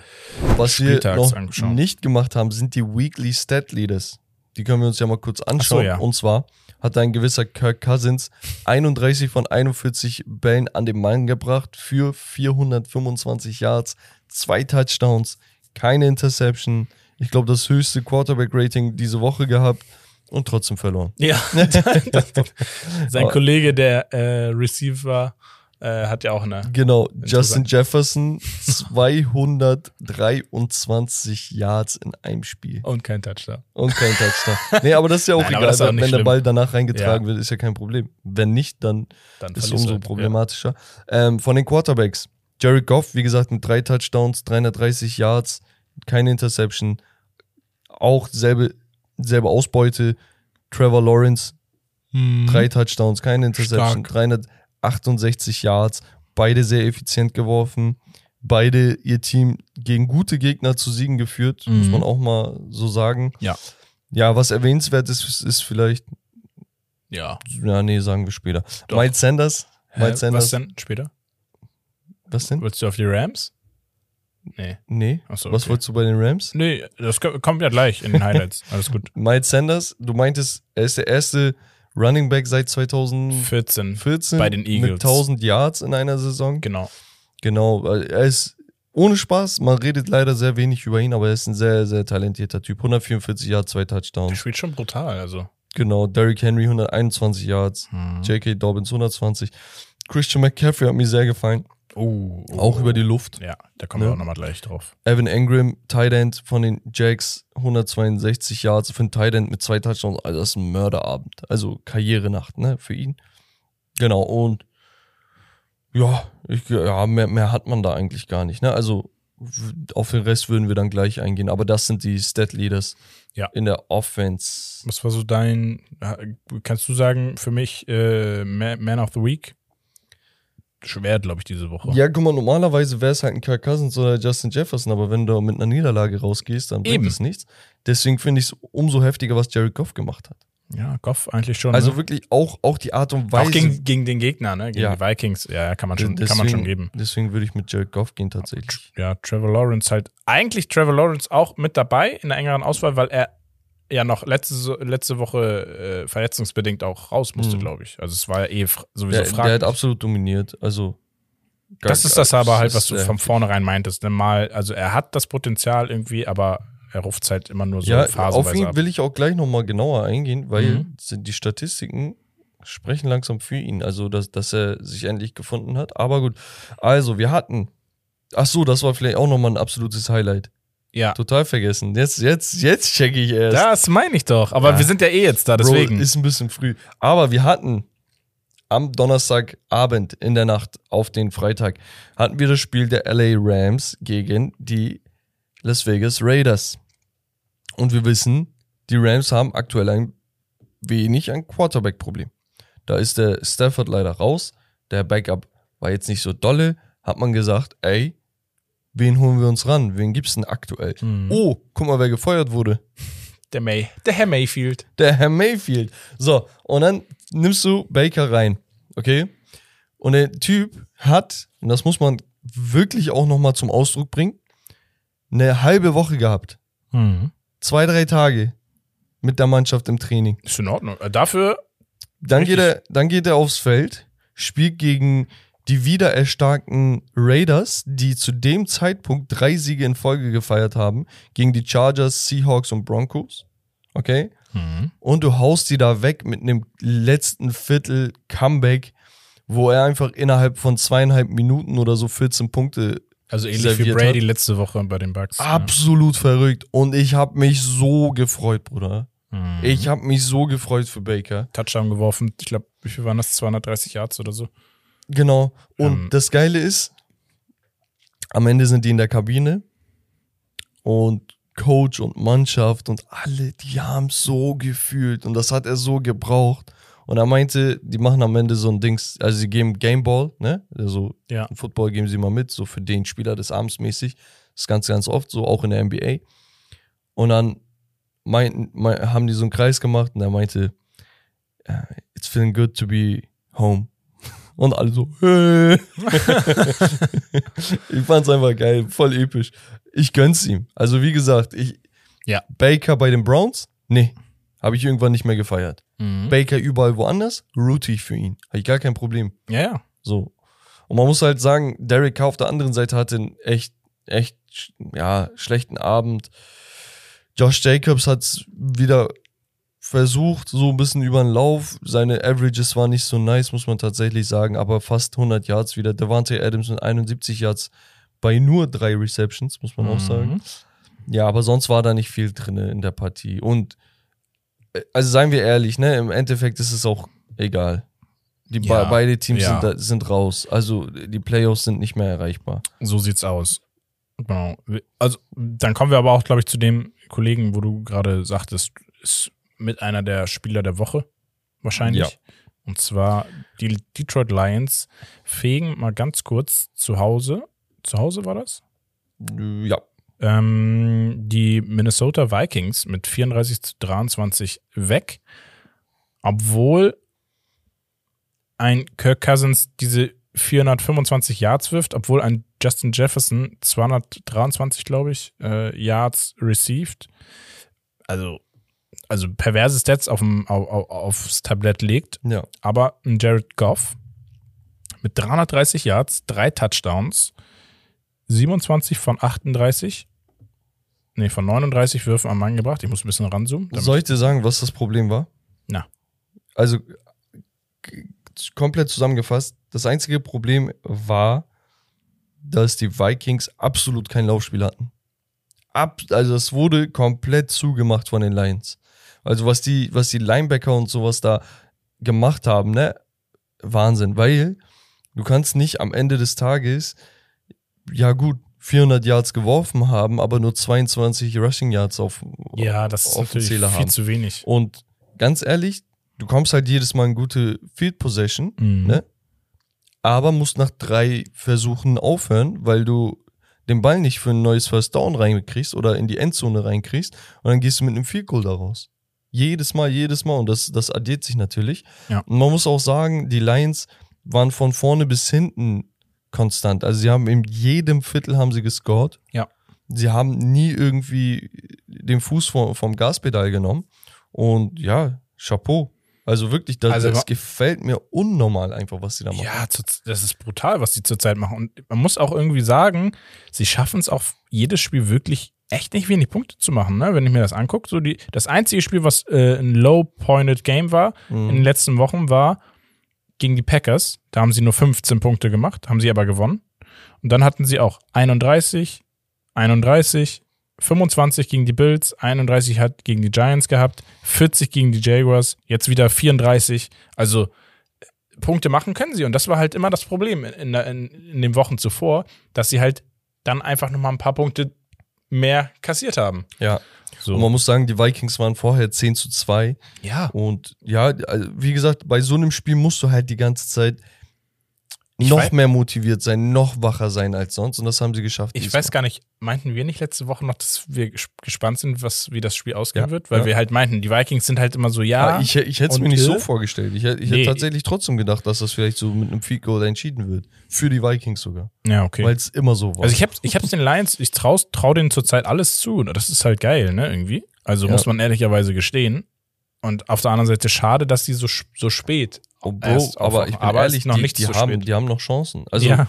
Was wir Spieltags noch angeschaut. nicht gemacht haben, sind die Weekly Stat Leaders. Die können wir uns ja mal kurz anschauen. ja. Und zwar hat ein gewisser Kirk Cousins 31 von 41 Bällen an den Mann gebracht für 425 Yards, zwei Touchdowns, keine Interception. Ich glaube, das höchste Quarterback-Rating diese Woche gehabt und trotzdem verloren. Ja, (laughs) sein Kollege, der äh, Receiver äh, hat ja auch eine. Genau, Justin. Jefferson (laughs) 223 Yards in einem Spiel. Und kein Touchdown. Und kein Touchdown. Nee, aber das ist ja auch Nein, egal. auch wenn wenn der schlimm. Ball danach reingetragen Ja. wird, ist ja kein Problem. Wenn nicht, dann Dann ist es umso halt. problematischer. Ähm, von den Quarterbacks. Jared Goff, wie gesagt, mit drei Touchdowns, 330 Yards, keine Interception. Auch selbe, selbe Ausbeute. Trevor Lawrence, Ja. Mhm. drei Touchdowns, keine Interception, Stark. 368 Yards, beide sehr effizient geworfen, beide ihr Team gegen gute Gegner zu Siegen geführt, muss Mhm. man auch mal so sagen. Ja. Ja, was erwähnenswert ist, ist vielleicht Ja. Ja, nee, sagen wir später. Doch. Miles Sanders. Hä, Sanders. was denn später? Was denn? Willst du auf die Rams? Nee. Nee. Achso, Was okay. wolltest du bei den Rams? Nee, das ko- kommt ja gleich in den Highlights. Alles gut. (laughs) Miles Sanders, du meintest, er ist der erste Running Back seit 2014 14. Bei den Eagles. mit 1000 Yards in einer Saison. Genau. Genau, er ist ohne Spaß, man redet leider sehr wenig über ihn, aber er ist ein sehr, sehr talentierter Typ. 144 Yards, zwei Der Touchdowns. spielt schon brutal, also. Genau, Derrick Henry 121 Yards, Hm. J.K. Dobbins 120. Christian McCaffrey hat mir sehr gefallen, Oh, oh, auch über die Luft. Ja, da kommen Ne? wir auch nochmal gleich drauf. Evan Engram, Tight End von den Jacks, 162 Yards für einen Tight End mit zwei Touchdowns. Also das ist ein Mörderabend. Also Karrierenacht, ne, für ihn. Genau, und ja, ich, ja mehr, mehr hat man da eigentlich gar nicht, ne? Also auf den Rest würden wir dann gleich eingehen, aber das sind die Stat Leaders Ja. in der Offense. Was war so dein, kannst du sagen, für mich äh, Ma- Man of the Week? Schwer, glaube ich, diese Woche. Ja, guck mal, normalerweise wäre es halt ein Kirk Cousins oder Justin Jefferson, aber wenn du mit einer Niederlage rausgehst, dann bringt es nichts. Deswegen finde ich es umso heftiger, was Jared Goff gemacht hat. Ja, Goff eigentlich schon. Also ne? wirklich auch, auch die Art und Weise. Auch gegen, gegen den Gegner, ne? Gegen Ja. die Vikings. Ja, kann man schon, deswegen, kann man schon geben. Deswegen würde ich mit Jared Goff gehen tatsächlich. Ja, Trevor Lawrence halt. Eigentlich Trevor Lawrence auch mit dabei in der engeren Auswahl, weil er ja noch letzte, letzte Woche äh, verletzungsbedingt auch raus musste, Mhm. glaube ich. Also es war ja eh sowieso Der, der fraglich. hat absolut dominiert. Also das ist das aber halt, was du von vornherein meintest. Ne? Mal, also er hat das Potenzial irgendwie, aber er ruft es halt immer nur so Ja, auf phasenweise ihn ab. will ich auch gleich nochmal genauer eingehen, weil Mhm. die Statistiken sprechen langsam für ihn. Also, dass, dass er sich endlich gefunden hat. Aber gut. Also, wir hatten. Ach so, das war vielleicht auch nochmal ein absolutes Highlight. Ja, Total vergessen. Jetzt, jetzt, jetzt checke ich erst. das meine ich doch. Aber Ja. wir sind ja eh jetzt da, Bro, deswegen. ist ein bisschen früh. Aber wir hatten am Donnerstagabend in der Nacht auf den Freitag hatten wir das Spiel der LA Rams gegen die Las Vegas Raiders. Und wir wissen, die Rams haben aktuell ein wenig ein Quarterback-Problem. Da ist der Stafford leider raus. Der Backup war jetzt nicht so dolle. Hat man gesagt, ey, wen holen wir uns ran? Wen gibt's denn aktuell? Mhm. Oh, guck mal, wer gefeuert wurde. der May, der Herr Mayfield. Der Herr Mayfield. So, und dann nimmst du Baker rein, okay? Und der Typ hat, und das muss man wirklich auch nochmal zum Ausdruck bringen, eine halbe Woche gehabt. Mhm. Zwei, drei Tage mit der Mannschaft im Training. Ist in Ordnung. Äh, Dafür, Dann geht, er, dann geht er aufs Feld, spielt gegen die wieder erstarkten Raiders, die zu dem Zeitpunkt drei Siege in Folge gefeiert haben, gegen die Chargers, Seahawks und Broncos. Okay? mhm. und du haust sie da weg mit einem letzten Viertel Comeback, wo er einfach innerhalb von zweieinhalb Minuten oder so 14 Punkte also ähnlich wie Brady hat. letzte Woche bei den Bucks. absolut verrückt und ich habe mich so gefreut, Bruder. Ja. Mhm. Ich habe mich so gefreut für Baker. Touchdown geworfen. Ich glaube, wie viel waren das? 230 Yards oder so. Genau. Und Ähm. das Geile ist, am Ende sind die in der Kabine und Coach und Mannschaft und alle, die haben so gefühlt und das hat er so gebraucht. Und er meinte, die machen am Ende so ein Dings, also sie geben Gameball, ne? Also Ja. Football geben sie mal mit, so für den Spieler des Abends mäßig. Das ist ganz, ganz oft so, auch in der NBA. Und dann meinten, mei- haben die so einen Kreis gemacht und er meinte, "Uh, it's feeling good to be home. Und alle so, hey. (laughs) ich fand's einfach geil, voll episch. Ich gönn's ihm. Also wie gesagt, ich, Ja. Baker bei den Browns, nee, habe ich irgendwann nicht mehr gefeiert. Mhm. Baker überall woanders, route ich für ihn. Habe ich gar kein Problem. Ja, ja. So. Und man muss halt sagen, Derek Carr auf der anderen Seite hatte einen echt, echt, ja, schlechten Abend. Josh Jacobs hat's wieder versucht, so ein bisschen über den Lauf. Seine Averages waren nicht so nice, muss man tatsächlich sagen, aber fast 100 Yards wieder. Devante Adams mit 71 Yards bei nur drei Receptions, muss man auch Mhm. sagen. Ja, aber sonst war da nicht viel drin in der Partie. Und, äh, also seien wir ehrlich, ne, im Endeffekt ist es auch egal. Die Ja, beide Teams ja. sind, sind raus. Also die Playoffs sind nicht mehr erreichbar. So sieht's aus. Genau. Also, dann kommen wir aber auch, glaube ich, zu dem Kollegen, wo du gerade sagtest, ist mit einer der Spieler der Woche wahrscheinlich. Ja. Und zwar die Detroit Lions fegen mal ganz kurz zu Hause. Zu Hause war das? Ja. Ähm, die Minnesota Vikings mit 34 zu 23 weg. Obwohl ein Kirk Cousins diese 425 Yards wirft, obwohl ein Justin Jefferson 223, glaube ich, äh, Yards received. Also, also perverse Stats auf dem, auf, aufs Tablett legt. Ja. Aber ein Jared Goff mit 330 Yards, drei Touchdowns, 27 von 38, nee, von 39 Würfen am Mann gebracht. Ich muss ein bisschen ranzoomen. Soll ich dir sagen, was das Problem war? Na. Also komplett zusammengefasst, das einzige Problem war, dass die Vikings absolut kein Laufspiel hatten. Ab, also es wurde komplett zugemacht von den Lions. Also was die, was die Linebacker und sowas da gemacht haben, ne? Wahnsinn, weil du kannst nicht am Ende des Tages, ja gut, 400 Yards geworfen haben, aber nur 22 Rushing Yards auf, Ja, das ist auf dem natürlich Zähler viel haben. zu wenig. Und ganz ehrlich, du kommst halt jedes Mal in gute Field Possession, Mhm. ne? aber musst nach drei Versuchen aufhören, weil du den Ball nicht für ein neues First Down reinkriegst oder in die Endzone reinkriegst und dann gehst du mit einem Field Goal daraus. Jedes Mal, jedes Mal und das, das addiert sich natürlich. Ja. Und man muss auch sagen, die Lions waren von vorne bis hinten konstant. Also sie haben in jedem Viertel haben sie gescored. Ja. Sie haben nie irgendwie den Fuß vom, vom Gaspedal genommen. Und ja, Chapeau. Also wirklich, das, Also das gefällt mir unnormal einfach, was sie da machen. Ja, das ist brutal, was die zurzeit machen. Und man muss auch irgendwie sagen, sie schaffen es auch jedes Spiel wirklich echt nicht wenig Punkte zu machen, ne? wenn ich mir das angucke. So die, das einzige Spiel, was äh, ein Low-Pointed Game war Mhm. in den letzten Wochen, war gegen die Packers. Da haben sie nur 15 Punkte gemacht, haben sie aber gewonnen. Und dann hatten sie auch 31, 31, 25 gegen die Bills, 31 hat gegen die Giants gehabt, 40 gegen die Jaguars, jetzt wieder 34. Also äh, Punkte machen können sie. Und das war halt immer das Problem in, in, in den Wochen zuvor, dass sie halt dann einfach nochmal ein paar Punkte mehr kassiert haben. Ja. So. Und man muss sagen, die Vikings waren vorher 10 zu 2. ja. Und ja, also wie gesagt, bei so einem Spiel musst du halt die ganze Zeit Ich noch weiß- mehr motiviert sein, noch wacher sein als sonst. Und das haben sie geschafft. Ich weiß gar nicht, meinten wir nicht letzte Woche noch, dass wir ges- gespannt sind, was, wie das Spiel ausgehen Ja, wird? Weil ja. wir halt meinten, die Vikings sind halt immer so, ja. Ah, ich, ich hätte es mir nicht so vorgestellt. Ich, hätte- ich Nee. hätte tatsächlich trotzdem gedacht, dass das vielleicht so mit einem Field Goal entschieden wird. Für die Vikings sogar. ja, okay. Weil es immer so war. Also ich hab's, ich hab's den Lions, ich trau, trau denen zurzeit alles zu. Und das ist halt geil, ne, irgendwie. Also Ja. muss man ehrlicherweise gestehen. Und auf der anderen Seite schade, dass sie so, so spät. Oh, Bro, erst aber aufwachen. ich bin Aber ehrlich, noch die, nicht die, haben, spät. die haben noch Chancen. Also ja,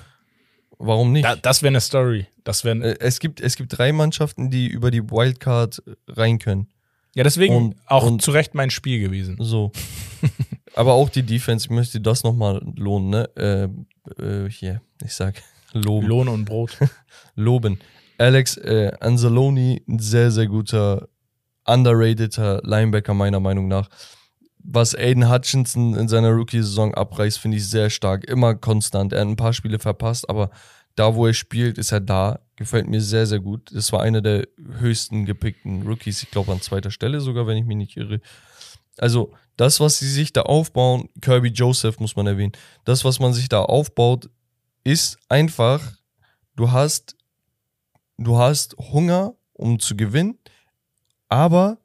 warum nicht? da, das wäre eine Story. Das wäre Äh, es, gibt, es gibt drei Mannschaften, die über die Wildcard rein können. ja deswegen und- auch und- zu Recht mein Spiel gewesen. So. (laughs) Aber auch die Defense, ich möchte das nochmal lohnen, ne? Äh, äh, hier, ich sag (laughs) loben. Lohn und Brot. (laughs) loben. Alex äh, Anzalone, ein sehr, sehr guter, underrateder Linebacker, meiner Meinung nach. Was Aiden Hutchinson in seiner Rookie-Saison abreißt, finde ich sehr stark. Immer konstant. Er hat ein paar Spiele verpasst, aber da, wo er spielt, ist er da. Gefällt mir sehr, sehr gut. Das war einer der höchsten gepickten Rookies, ich glaube an zweiter Stelle sogar, wenn ich mich nicht irre. Also, das, was sie sich da aufbauen, Kirby Joseph muss man erwähnen, das, was man sich da aufbaut, ist einfach, du hast, du hast Hunger, um zu gewinnen, aber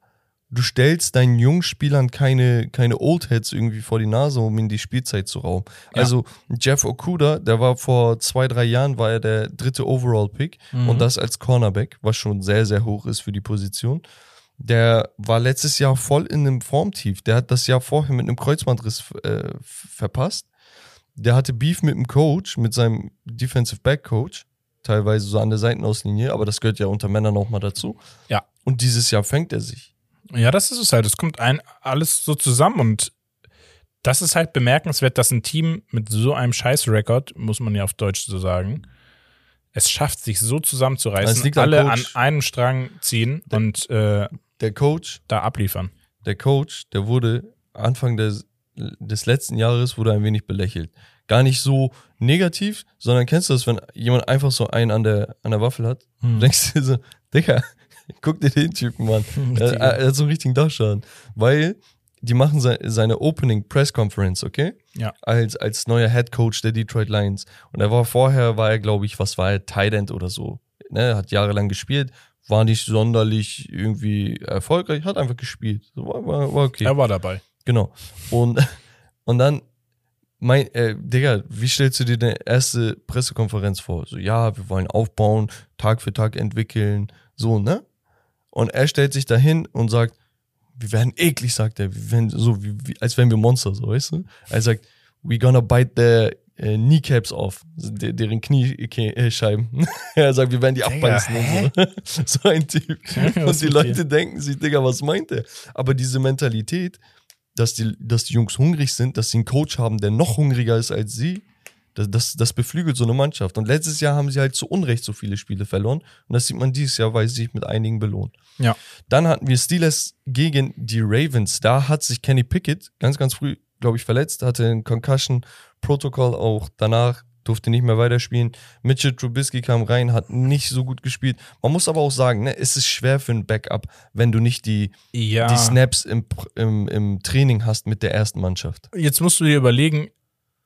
du stellst deinen jungen Spielern keine, keine Oldheads irgendwie vor die Nase, um ihnen die Spielzeit zu rauben. Ja. Also Jeff Okuda, der war vor zwei, drei Jahren, war er der dritte Overall-Pick Mhm. und das als Cornerback, was schon sehr, sehr hoch ist für die Position. Der war letztes Jahr voll in einem Formtief. Der hat das Jahr vorher mit einem Kreuzbandriss äh, verpasst. Der hatte Beef mit dem Coach, mit seinem Defensive Back Coach, teilweise so an der Seitenauslinie, aber das gehört ja unter Männern auch mal dazu. Ja. Und dieses Jahr fängt er sich. Ja, das ist es halt. Es kommt ein, alles so zusammen und das ist halt bemerkenswert, dass ein Team mit so einem Scheiß-Rekord, muss man ja auf Deutsch so sagen, es schafft, sich so zusammenzureißen, am alle an einem Strang ziehen und äh, Der Coach, da abliefern. der Coach, der wurde Anfang des, des letzten Jahres wurde ein wenig belächelt. Gar nicht so negativ, sondern kennst du das, wenn jemand einfach so einen an der, an der Waffel hat? Hm. Du denkst dir so, Digga, (laughs) guck dir den Typen, Mann. (laughs) er, er hat so einen richtigen Dachschaden. Weil die machen se seine Opening Press Conference, okay? Ja. Als, als neuer Head Coach der Detroit Lions. Und er war vorher, war er, glaube ich, was war er, Tight End oder so. Ne, hat jahrelang gespielt, war nicht sonderlich irgendwie erfolgreich, hat einfach gespielt. War, war, war okay. Er war dabei. Genau. Und, (laughs) und dann mein, äh, Digga, wie stellst du dir deine erste Pressekonferenz vor? So, ja, wir wollen aufbauen, Tag für Tag entwickeln, so, ne? Und er stellt sich dahin und sagt, wir werden eklig, sagt er, wir werden so, wie, wie, als wären wir Monster, so, weißt du? Er sagt, we gonna bite the äh, Kneecaps off, de, deren Kniescheiben. (laughs) er sagt, wir werden die abbeißen und so. (laughs) so ein Typ. und die Leute denken sich, Digga, was meint er? Aber diese Mentalität, dass die, dass die Jungs hungrig sind, dass sie einen Coach haben, der noch hungriger ist als sie, das, das, das beflügelt so eine Mannschaft. Und letztes Jahr haben sie halt zu Unrecht so viele Spiele verloren. Und das sieht man dieses Jahr, weil sie sich mit einigen belohnt. Ja. Dann hatten wir Steelers gegen die Ravens. Da hat sich Kenny Pickett ganz, ganz früh, glaube ich, verletzt, hatte ein Concussion-Protokoll auch danach durfte nicht mehr weiterspielen. Mitchell Trubisky kam rein, hat nicht so gut gespielt. Man muss aber auch sagen, ne, es ist schwer für ein Backup, wenn du nicht die, Ja. die Snaps im, im, im Training hast mit der ersten Mannschaft. Jetzt musst du dir überlegen,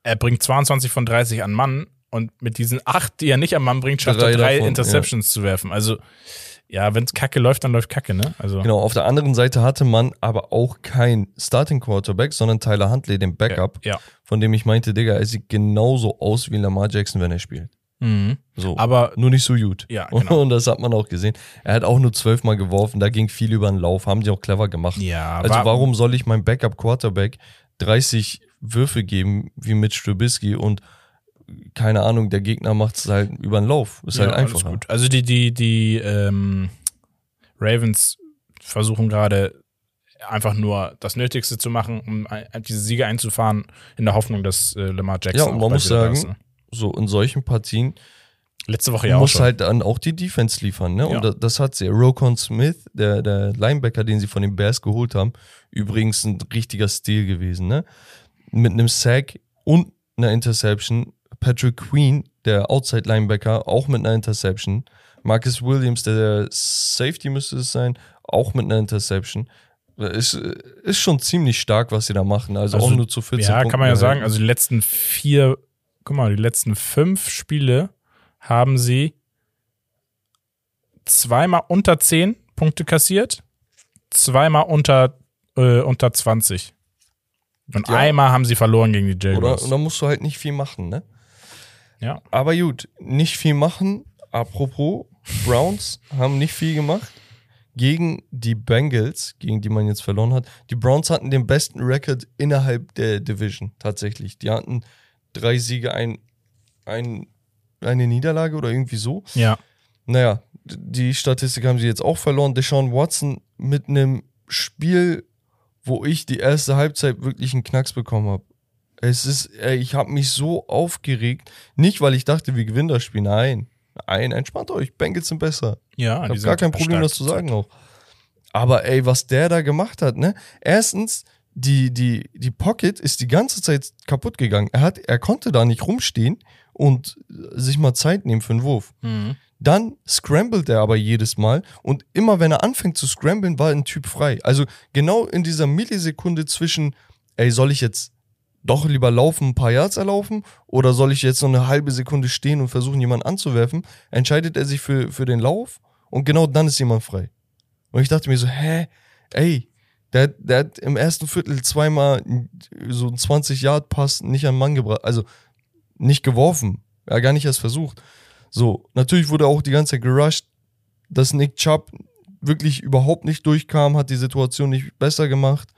er bringt 22 von 30 an Mann und mit diesen acht, die er nicht am Mann bringt, schafft Drei er drei davon, Interceptions zu werfen. Also, ja, wenn es kacke läuft, dann läuft kacke, ne? Also, Genau, auf der anderen Seite hatte man aber auch kein Starting Quarterback, sondern Tyler Huntley, den Backup, ja. von dem ich meinte, Digga, er sieht genauso aus wie Lamar Jackson, wenn er spielt. Mhm. So. Aber nur nicht so gut. Ja, genau. (laughs) Und das hat man auch gesehen. Er hat auch nur zwölfmal geworfen, da ging viel über den Lauf, haben die auch clever gemacht. ja, Also war- warum soll ich meinem Backup-Quarterback 30 Würfe geben, wie mit Strubisky und keine Ahnung, der Gegner macht es halt über den Lauf. Ist ja, halt alles einfacher. gut. Also die, die, die ähm, Ravens versuchen gerade einfach nur das Nötigste zu machen, um diese Siege einzufahren, in der Hoffnung, dass äh, Lamar Jackson Ja, und man muss sagen, ist, ne? So in solchen Partien letzte Woche ja muss halt dann auch die Defense liefern. Ne? Ja. Und das, das hat sie. Rokon Smith, der, der Linebacker, den sie von den Bears geholt haben, übrigens ein richtiger Stil gewesen. Ne? Mit einem Sack und einer Interception. Patrick Queen, der Outside Linebacker, auch mit einer Interception. Marcus Williams, der Safety müsste es sein, auch mit einer Interception. Ist, ist schon ziemlich stark, was sie da machen. Also, Also, auch nur zu 14 ja, Punkten kann man ja sagen, also die letzten vier, guck mal, die letzten fünf Spiele haben sie zweimal unter 10 Punkte kassiert, zweimal unter, äh, unter 20. Und Ja. einmal haben sie verloren gegen die Oder? Jaguars. Und dann musst du halt nicht viel machen, ne? Ja. Aber gut, nicht viel machen. Apropos, Browns (laughs) haben nicht viel gemacht gegen die Bengals, gegen die man jetzt verloren hat. Die Browns hatten den besten Rekord innerhalb der Division, tatsächlich. Die hatten drei Siege, ein, ein, eine Niederlage oder irgendwie so. Ja. Naja, die Statistik haben sie jetzt auch verloren. Deshaun Watson mit einem Spiel, wo ich die erste Halbzeit wirklich einen Knacks bekommen habe. Es ist, ey, ich habe mich so aufgeregt. Nicht, weil ich dachte, wir gewinnen das Spiel. Nein. Nein, entspannt euch. Bengals sind besser. Ja, Ich habe gar kein Problem, das zu sagen auch. Aber ey, was der da gemacht hat, ne? Erstens, die, die, die Pocket ist die ganze Zeit kaputt gegangen. Er, hat, er konnte da nicht rumstehen und sich mal Zeit nehmen für einen Wurf. Mhm. Dann scrambled er aber jedes Mal und immer wenn er anfängt zu scramblen, war ein Typ frei. Also genau in dieser Millisekunde zwischen, ey, soll ich jetzt doch lieber laufen, ein paar Yards erlaufen oder soll ich jetzt noch eine halbe Sekunde stehen und versuchen, jemanden anzuwerfen, entscheidet er sich für, für den Lauf und genau dann ist jemand frei. Und ich dachte mir so, hä, ey, der, der hat im ersten Viertel zweimal so einen 20-Yard-Pass nicht an Mann gebracht, also nicht geworfen, ja, gar nicht erst versucht. So, natürlich wurde auch die ganze Zeit gerusht, dass Nick Chubb wirklich überhaupt nicht durchkam, hat die Situation nicht besser gemacht.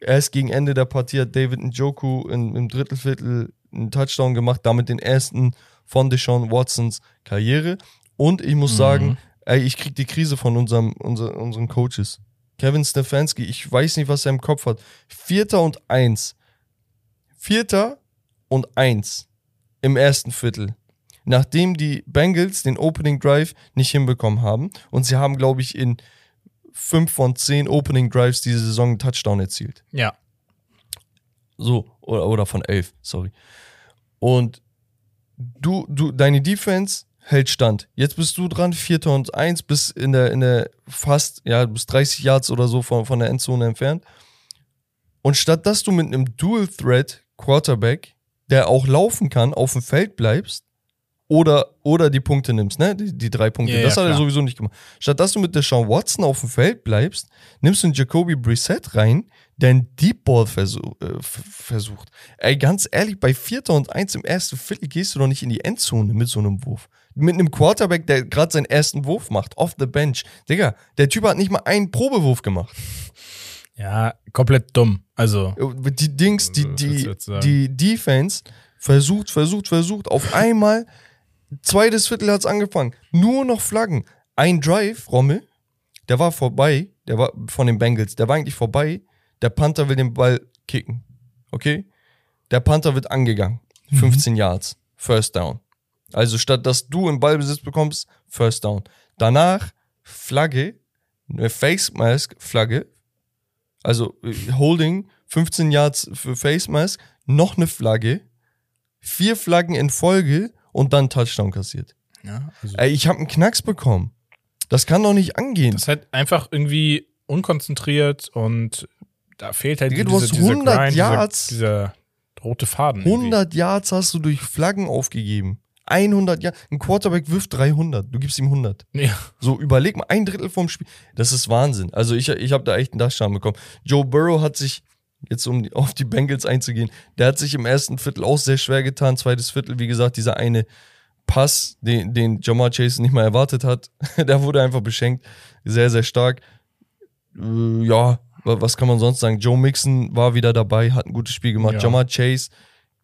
Erst gegen Ende der Partie hat David Njoku in, im Drittelviertel einen Touchdown gemacht, damit den ersten von Deshaun Watsons Karriere. Und ich muss Mhm. sagen, ey, ich krieg die Krise von unserem, unser, unseren Coaches. Kevin Stefanski, ich weiß nicht, was er im Kopf hat. Vierter und eins. Vierter und eins im ersten Viertel. Nachdem die Bengals den Opening Drive nicht hinbekommen haben. Und sie haben, glaube ich, in fünf von zehn Opening Drives diese Saison einen Touchdown erzielt. Ja. So, oder, oder von elf, sorry. Und du, du, deine Defense hält stand. Jetzt bist du dran, Vierter und eins, bis in der, in der fast, ja, bis 30 Yards oder so von, von der Endzone entfernt. Und statt dass du mit einem Dual Threat Quarterback, der auch laufen kann, auf dem Feld bleibst, oder, oder die Punkte nimmst, ne? Die, die drei Punkte. Ja, das ja, hat er klar. sowieso nicht gemacht. Statt dass du mit der Sean Watson auf dem Feld bleibst, nimmst du einen Jacoby Brissett rein, der einen Deep Ball versuch, äh, versucht. Ey, ganz ehrlich, bei Vierter und Eins im ersten Viertel gehst du doch nicht in die Endzone mit so einem Wurf. Mit einem Quarterback, der gerade seinen ersten Wurf macht, off the bench. Digga, der Typ hat nicht mal einen Probewurf gemacht. Ja, komplett dumm. Also, Die Dings, die, willst die, die Defense versucht, versucht, versucht. Auf einmal, zweites Viertel hat's angefangen. Nur noch Flaggen. Ein Drive, Rommel, der war vorbei, der war von den Bengals, der war eigentlich vorbei. Der Panther will den Ball kicken. Okay? Der Panther wird angegangen. 15 Yards. First down. Also statt dass du im Ballbesitz bekommst, First down. Danach Flagge, eine Face Mask Flagge, also äh, Holding, 15 Yards für Face Mask, noch eine Flagge, vier Flaggen in Folge und dann Touchdown kassiert. ja, also Ey, ich habe einen Knacks bekommen. Das kann doch nicht angehen. das ist halt einfach irgendwie unkonzentriert und da fehlt halt Digga, du diese, hast dieser 100 Grind, Yards. Dieser, dieser rote Faden. irgendwie. 100 Yards hast du durch Flaggen aufgegeben. 100 Yards. Ein Quarterback wirft 300. Du gibst ihm 100. Ja. So, überleg mal, ein Drittel vom Spiel. Das ist Wahnsinn. Also ich, ich habe da echt einen Dachschaden bekommen. Joe Burrow hat sich, jetzt um auf die Bengals einzugehen, der hat sich im ersten Viertel auch sehr schwer getan. Zweites Viertel, wie gesagt, dieser eine Pass, den, den Jamar Chase nicht mal erwartet hat, (laughs) der wurde einfach beschenkt. Sehr, sehr stark. Äh, ja, wa- was kann man sonst sagen? Joe Mixon war wieder dabei, hat ein gutes Spiel gemacht. Ja. Jamar Chase,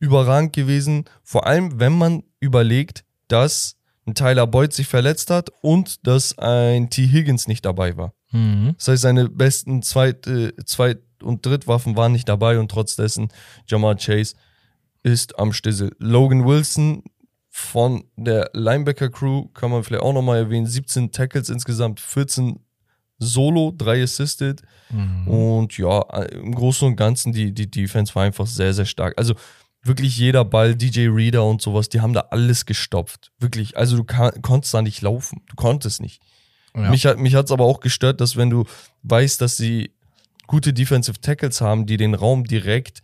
überragend gewesen. Vor allem, wenn man überlegt, dass ein Tyler Boyd sich verletzt hat und dass ein T. Higgins nicht dabei war. Mhm. Das heißt, seine besten Zweit-, äh, Zweit- und Drittwaffen waren nicht dabei und trotz dessen Jamar Chase ist am Stissel. Logan Wilson von der Linebacker-Crew kann man vielleicht auch nochmal erwähnen. 17 Tackles insgesamt, 14 Solo, 3 Assisted. Mhm. Und ja, im Großen und Ganzen, die, die Defense war einfach sehr, sehr stark. Also wirklich jeder Ball, DJ Reader und sowas, die haben da alles gestopft. Wirklich. Also du kann, konntest da nicht laufen. Du konntest nicht. Ja. Mich hat mich hat's aber auch gestört, dass wenn du weißt, dass sie gute Defensive Tackles haben, die den Raum direkt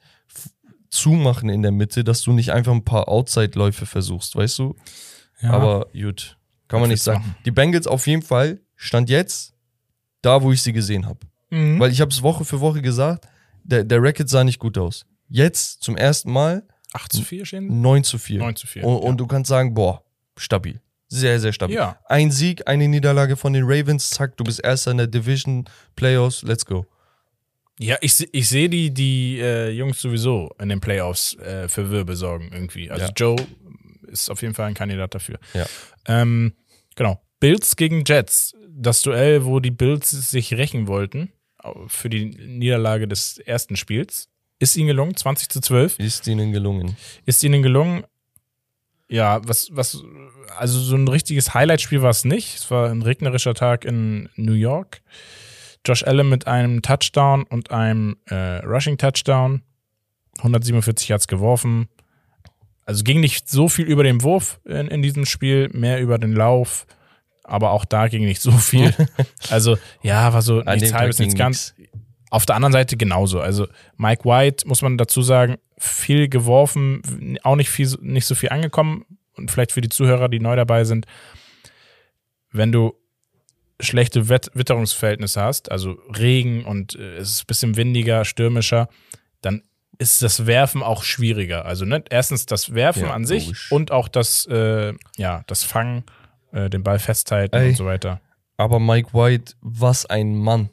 zumachen in der Mitte, dass du nicht einfach ein paar Outside-Läufe versuchst, weißt du? ja. Aber gut, kann man nicht sagen. machen? Die Bengals auf jeden Fall stand jetzt da, wo ich sie gesehen habe. Mhm. Weil ich habe es Woche für Woche gesagt, der, der Record sah nicht gut aus. Jetzt zum ersten Mal 8 zu 4 stehen? 9 zu 4. 9 zu 4. Und, und du kannst sagen, boah, stabil. Sehr, sehr stabil. Ja. Ein Sieg, eine Niederlage von den Ravens, zack, du bist erster in der Division, Playoffs, let's go. Ja, ich, ich sehe die, die äh, Jungs sowieso in den Playoffs äh, für Wirbel sorgen irgendwie. Also Ja. Joe ist auf jeden Fall ein Kandidat dafür. Ja. Ähm, genau. Bills gegen Jets. Das Duell, wo die Bills sich rächen wollten für die Niederlage des ersten Spiels. Ist ihnen gelungen, 20 zu 12. Ist ihnen gelungen. Ist ihnen gelungen. Ja, was, was, also so ein richtiges Highlight-Spiel war es nicht. Es war ein regnerischer Tag in New York. Josh Allen mit einem Touchdown und einem äh, Rushing-Touchdown. 147 Yards geworfen. Also ging nicht so viel über den Wurf in, in diesem Spiel, mehr über den Lauf. Aber auch da ging nicht so viel. (laughs) also, ja, war so An nichts halbes, nichts ganz. Auf der anderen Seite genauso. Also Mike White, muss man dazu sagen, viel geworfen, auch nicht, viel, nicht so viel angekommen. Und vielleicht für die Zuhörer, die neu dabei sind, wenn du schlechte Wett Witterungsverhältnisse hast, also Regen und äh, es ist ein bisschen windiger, stürmischer, dann ist das Werfen auch schwieriger. Also ne, erstens das Werfen Ja, an sich logisch. und auch das, äh, ja, das Fangen, äh, den Ball festhalten Ey. und so weiter. Aber Mike White, was ein Mann.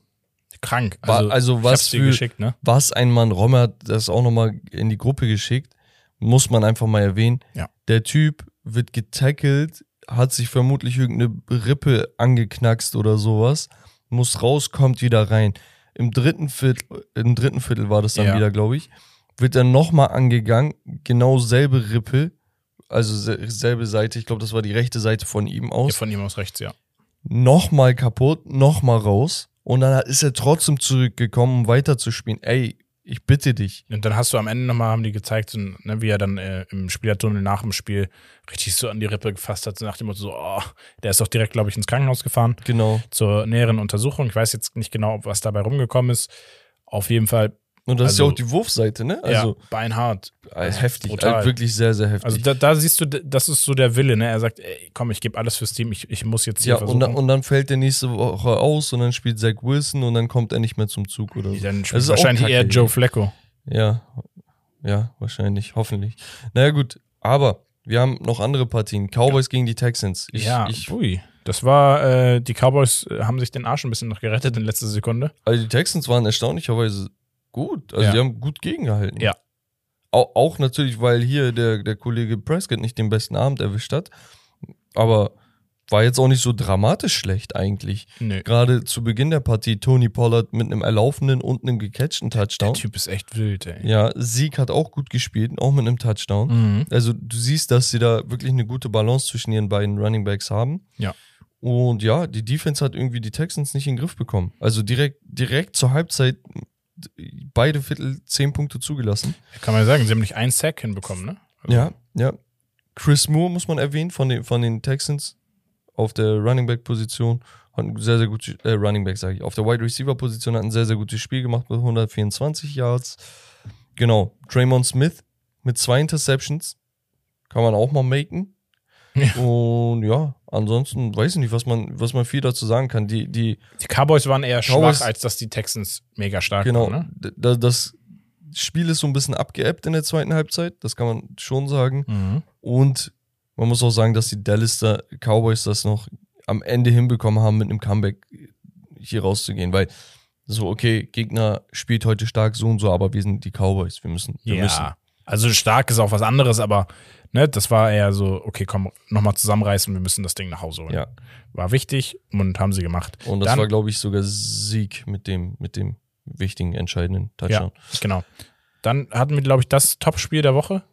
Krank. Also, also ich was für- geschickt, ne? Was ein Mann. Romme hat das auch nochmal in die Gruppe geschickt. Muss man einfach mal erwähnen. Ja. Der Typ wird getackelt, hat sich vermutlich irgendeine Rippe angeknackst oder sowas, muss raus, kommt wieder rein. Im dritten Viertel, im dritten Viertel war das dann Ja. wieder, glaube ich, wird er nochmal angegangen, genau selbe Rippe, also se- selbe Seite, ich glaube, das war die rechte Seite von ihm aus, von ihm aus rechts, ja. nochmal kaputt, nochmal raus und dann ist er trotzdem zurückgekommen, um weiterzuspielen. Ey, ich bitte dich. Und dann hast du am Ende nochmal, haben die gezeigt, ne, wie er dann äh, im Spielertunnel nach dem Spiel richtig so an die Rippe gefasst hat, so nach dem Motto so, oh, der ist doch direkt, glaube ich, ins Krankenhaus gefahren Genau. zur näheren Untersuchung. Ich weiß jetzt nicht genau, was dabei rumgekommen ist. Auf jeden Fall Und das Also- ist ja auch die Wurfseite, ne? Also ja, beinhart. äh, heftig, brutal. also wirklich sehr, sehr heftig. Also da, da siehst du, das ist so der Wille, ne? Er sagt, ey, komm, ich gebe alles fürs Team, ich, ich muss jetzt hier ja, versuchen. und dann, und dann fällt der nächste Woche aus und dann spielt Zach Wilson und dann kommt er nicht mehr zum Zug oder so. dann Das spielt wahrscheinlich eher. Joe Flacco. Ja, ja, wahrscheinlich, hoffentlich. Naja, gut, aber wir haben noch andere Partien. Cowboys gegen die Texans. Ich, ja, ich, ui. Das war, äh, die Cowboys äh, haben sich den Arsch ein bisschen noch gerettet in letzter Sekunde. also die Texans waren erstaunlicherweise gut. Also Ja. die haben gut gegengehalten. Ja. Auch, auch natürlich, weil hier der, der Kollege Prescott nicht den besten Abend erwischt hat. Aber war jetzt auch nicht so dramatisch schlecht eigentlich. Nö. Gerade zu Beginn der Partie Tony Pollard mit einem erlaufenden und einem gecatchten Der Touchdown. Typ ist echt wild, ey. Ja, Sieg hat auch gut gespielt, auch mit einem Touchdown. Mhm. Also du siehst, dass sie da wirklich eine gute Balance zwischen ihren beiden Running Backs haben. Ja. Und ja, die Defense hat irgendwie die Texans nicht in den Griff bekommen. Also direkt, direkt zur Halbzeit beide Viertel zehn Punkte zugelassen. Kann man ja sagen, sie haben nicht einen Sack hinbekommen, ne? Also, Ja, ja. Chris Moore muss man erwähnen von den, von den Texans auf der Running Back Position. Hat ein sehr, sehr gutes, äh, Running Back sage ich. Auf der Wide Receiver Position hat ein sehr, sehr gutes Spiel gemacht mit 124 Yards. Genau. Draymond Smith mit zwei Interceptions. Kann man auch mal maken. Ja. Und ja, ansonsten weiß ich nicht, was man, was man viel dazu sagen kann. Die, die, Die Cowboys waren eher Cowboys- schwach, als dass die Texans mega stark genau, waren, ne? d- da- das Spiel ist so ein bisschen abgeebbt in der zweiten Halbzeit. Das kann man schon sagen. Mhm. Und man muss auch sagen, dass die Dallas da Cowboys das noch am Ende hinbekommen haben, mit einem Comeback hier rauszugehen. Weil so, okay, Gegner spielt heute stark so und so, aber wir sind die Cowboys. Wir müssen. Wir Ja. müssen. Also stark ist auch was anderes, aber ne, das war eher so, okay, komm, nochmal zusammenreißen, wir müssen das Ding nach Hause holen. Ja. War wichtig und haben sie gemacht. Und das Dann- war, glaube ich, sogar Sieg mit dem, mit dem wichtigen, entscheidenden Touchdown. Ja, genau. Dann hatten wir, glaube ich, das Topspiel der Woche,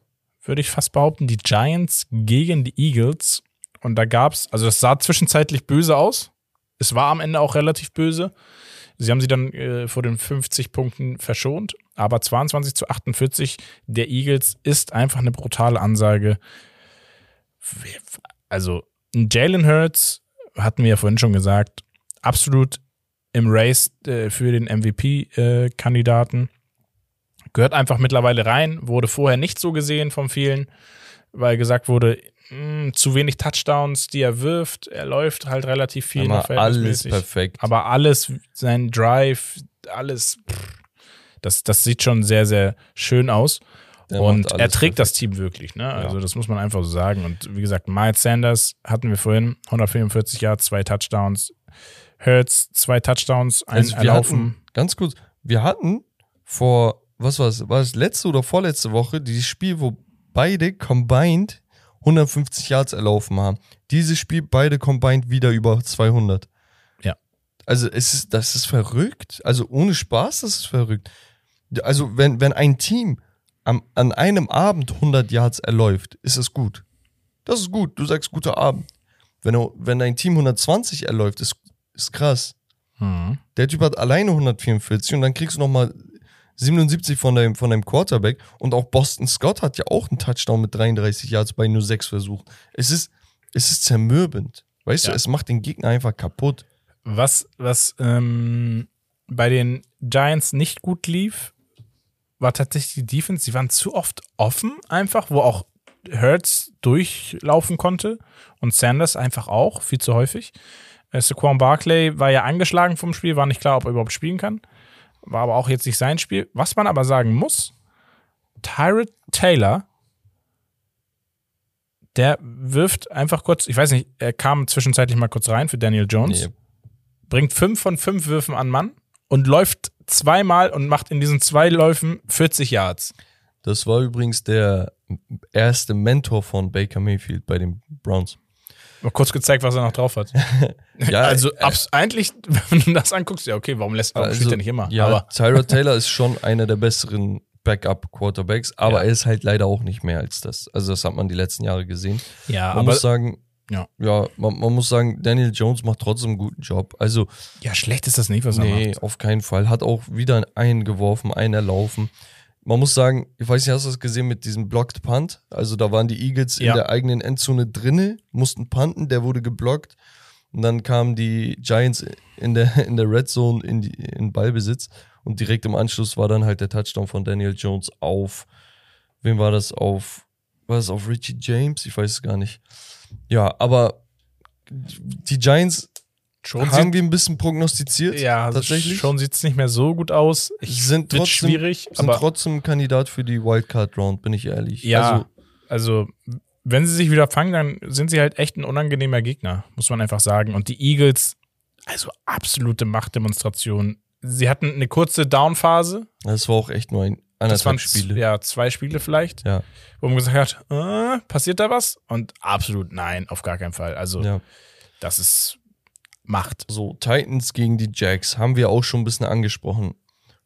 würde ich fast behaupten, die Giants gegen die Eagles. Und da gab's, also es sah zwischenzeitlich böse aus. Es war am Ende auch relativ böse. Sie haben sie dann äh, vor den 50 Punkten verschont, aber 22 zu 48 der Eagles ist einfach eine brutale Ansage. Also, Jalen Hurts, hatten wir ja vorhin schon gesagt, absolut im Race äh, für den MVP-Kandidaten. Gehört einfach mittlerweile rein, wurde vorher nicht so gesehen von vielen, weil gesagt wurde, mh, zu wenig Touchdowns, die er wirft. Er läuft halt relativ viel. Noch alles perfekt. Aber alles, sein Drive, alles, pff, das, das sieht schon sehr, sehr schön aus. Der und er trägt das. Team wirklich, ne? Also das muss man einfach so sagen. Und wie gesagt, Miles Sanders hatten wir vorhin, 144 Yards, zwei Touchdowns. Hurts, zwei Touchdowns, ein Also wir Erlaufen. hatten, ganz kurz, wir hatten vor, was war es, war es letzte oder vorletzte Woche, dieses Spiel, wo beide combined 150 Yards erlaufen haben. Dieses Spiel, beide combined wieder über 200. Ja. Also es ist, das ist verrückt. Also ohne Spaß, das ist verrückt. Also wenn, wenn ein Team am, an einem Abend 100 Yards erläuft, ist es gut. Das ist gut. Du sagst guter Abend. Wenn, du- wenn dein Team 120 erläuft, ist, ist krass. Mhm. Der Typ hat alleine 144 und dann kriegst du nochmal 77 von deinem, von deinem Quarterback. Und auch Boston Scott hat ja auch einen Touchdown mit 33 Yards bei nur sechs Versuchen. Es ist, es ist zermürbend. Weißt Ja. du, es macht den Gegner einfach kaputt. Was, was ähm, bei den Giants nicht gut lief, war tatsächlich die Defense. Sie waren zu oft offen, einfach, wo auch Hurts durchlaufen konnte und Sanders einfach auch, viel zu häufig. Äh, Saquon Barkley war ja angeschlagen vom Spiel, war nicht klar, ob er überhaupt spielen kann. War aber auch jetzt nicht sein Spiel. Was man aber sagen muss, Tyrod Taylor, der wirft einfach kurz, ich weiß nicht, er kam zwischenzeitlich mal kurz rein für Daniel Jones Nee. bringt fünf von fünf Würfen an Mann und läuft zweimal und macht in diesen zwei Läufen 40 Yards. Das war übrigens der erste Mentor von Baker Mayfield bei den Browns. Mal kurz gezeigt, was er noch drauf hat. (laughs) Ja, (laughs) also äh, eigentlich, (laughs) wenn du das anguckst, ja okay, warum lässt warum spielt er nicht immer? Ja, Aber Tyrod Taylor ist schon einer der besseren Backup-Quarterbacks, aber Ja. er ist halt leider auch nicht mehr als das. Also das hat man die letzten Jahre gesehen. ja, Man aber muss sagen, ja. ja, man, man muss sagen, Daniel Jones macht trotzdem einen guten Job. Also, ja, schlecht ist das nicht, was er nee, macht. auf keinen Fall. Hat auch wieder einen geworfen, einen erlaufen. Man muss sagen, ich weiß nicht, hast du das gesehen mit diesem Blocked Punt? Also da waren die Eagles Ja. in der eigenen Endzone drinne, mussten punten, der wurde geblockt. Und dann kamen die Giants in der, in der Red Zone in, die, in Ballbesitz. Und direkt im Anschluss war dann halt der Touchdown von Daniel Jones auf, wem war das? Auf, war das auf Richie James? Ich weiß es gar nicht. Ja, aber die Giants Schon haben wir ein bisschen prognostiziert. ja, also tatsächlich. schon sieht es nicht mehr so gut aus. Ich sind trotzdem, schwierig, sind trotzdem Kandidat für die Wildcard-Round, bin ich ehrlich. Ja, Also, also, wenn sie sich wieder fangen, dann sind sie halt echt ein unangenehmer Gegner, muss man einfach sagen. Und die Eagles, also absolute Machtdemonstration. Sie hatten eine kurze Down-Phase. das war auch echt nur ein Das waren Spiele. ja zwei Spiele vielleicht, Ja, wo man gesagt hat, äh, passiert da was? Und absolut nein, auf gar keinen Fall. Also ja. das ist Macht. So, Titans gegen die Jacks haben wir auch schon ein bisschen angesprochen.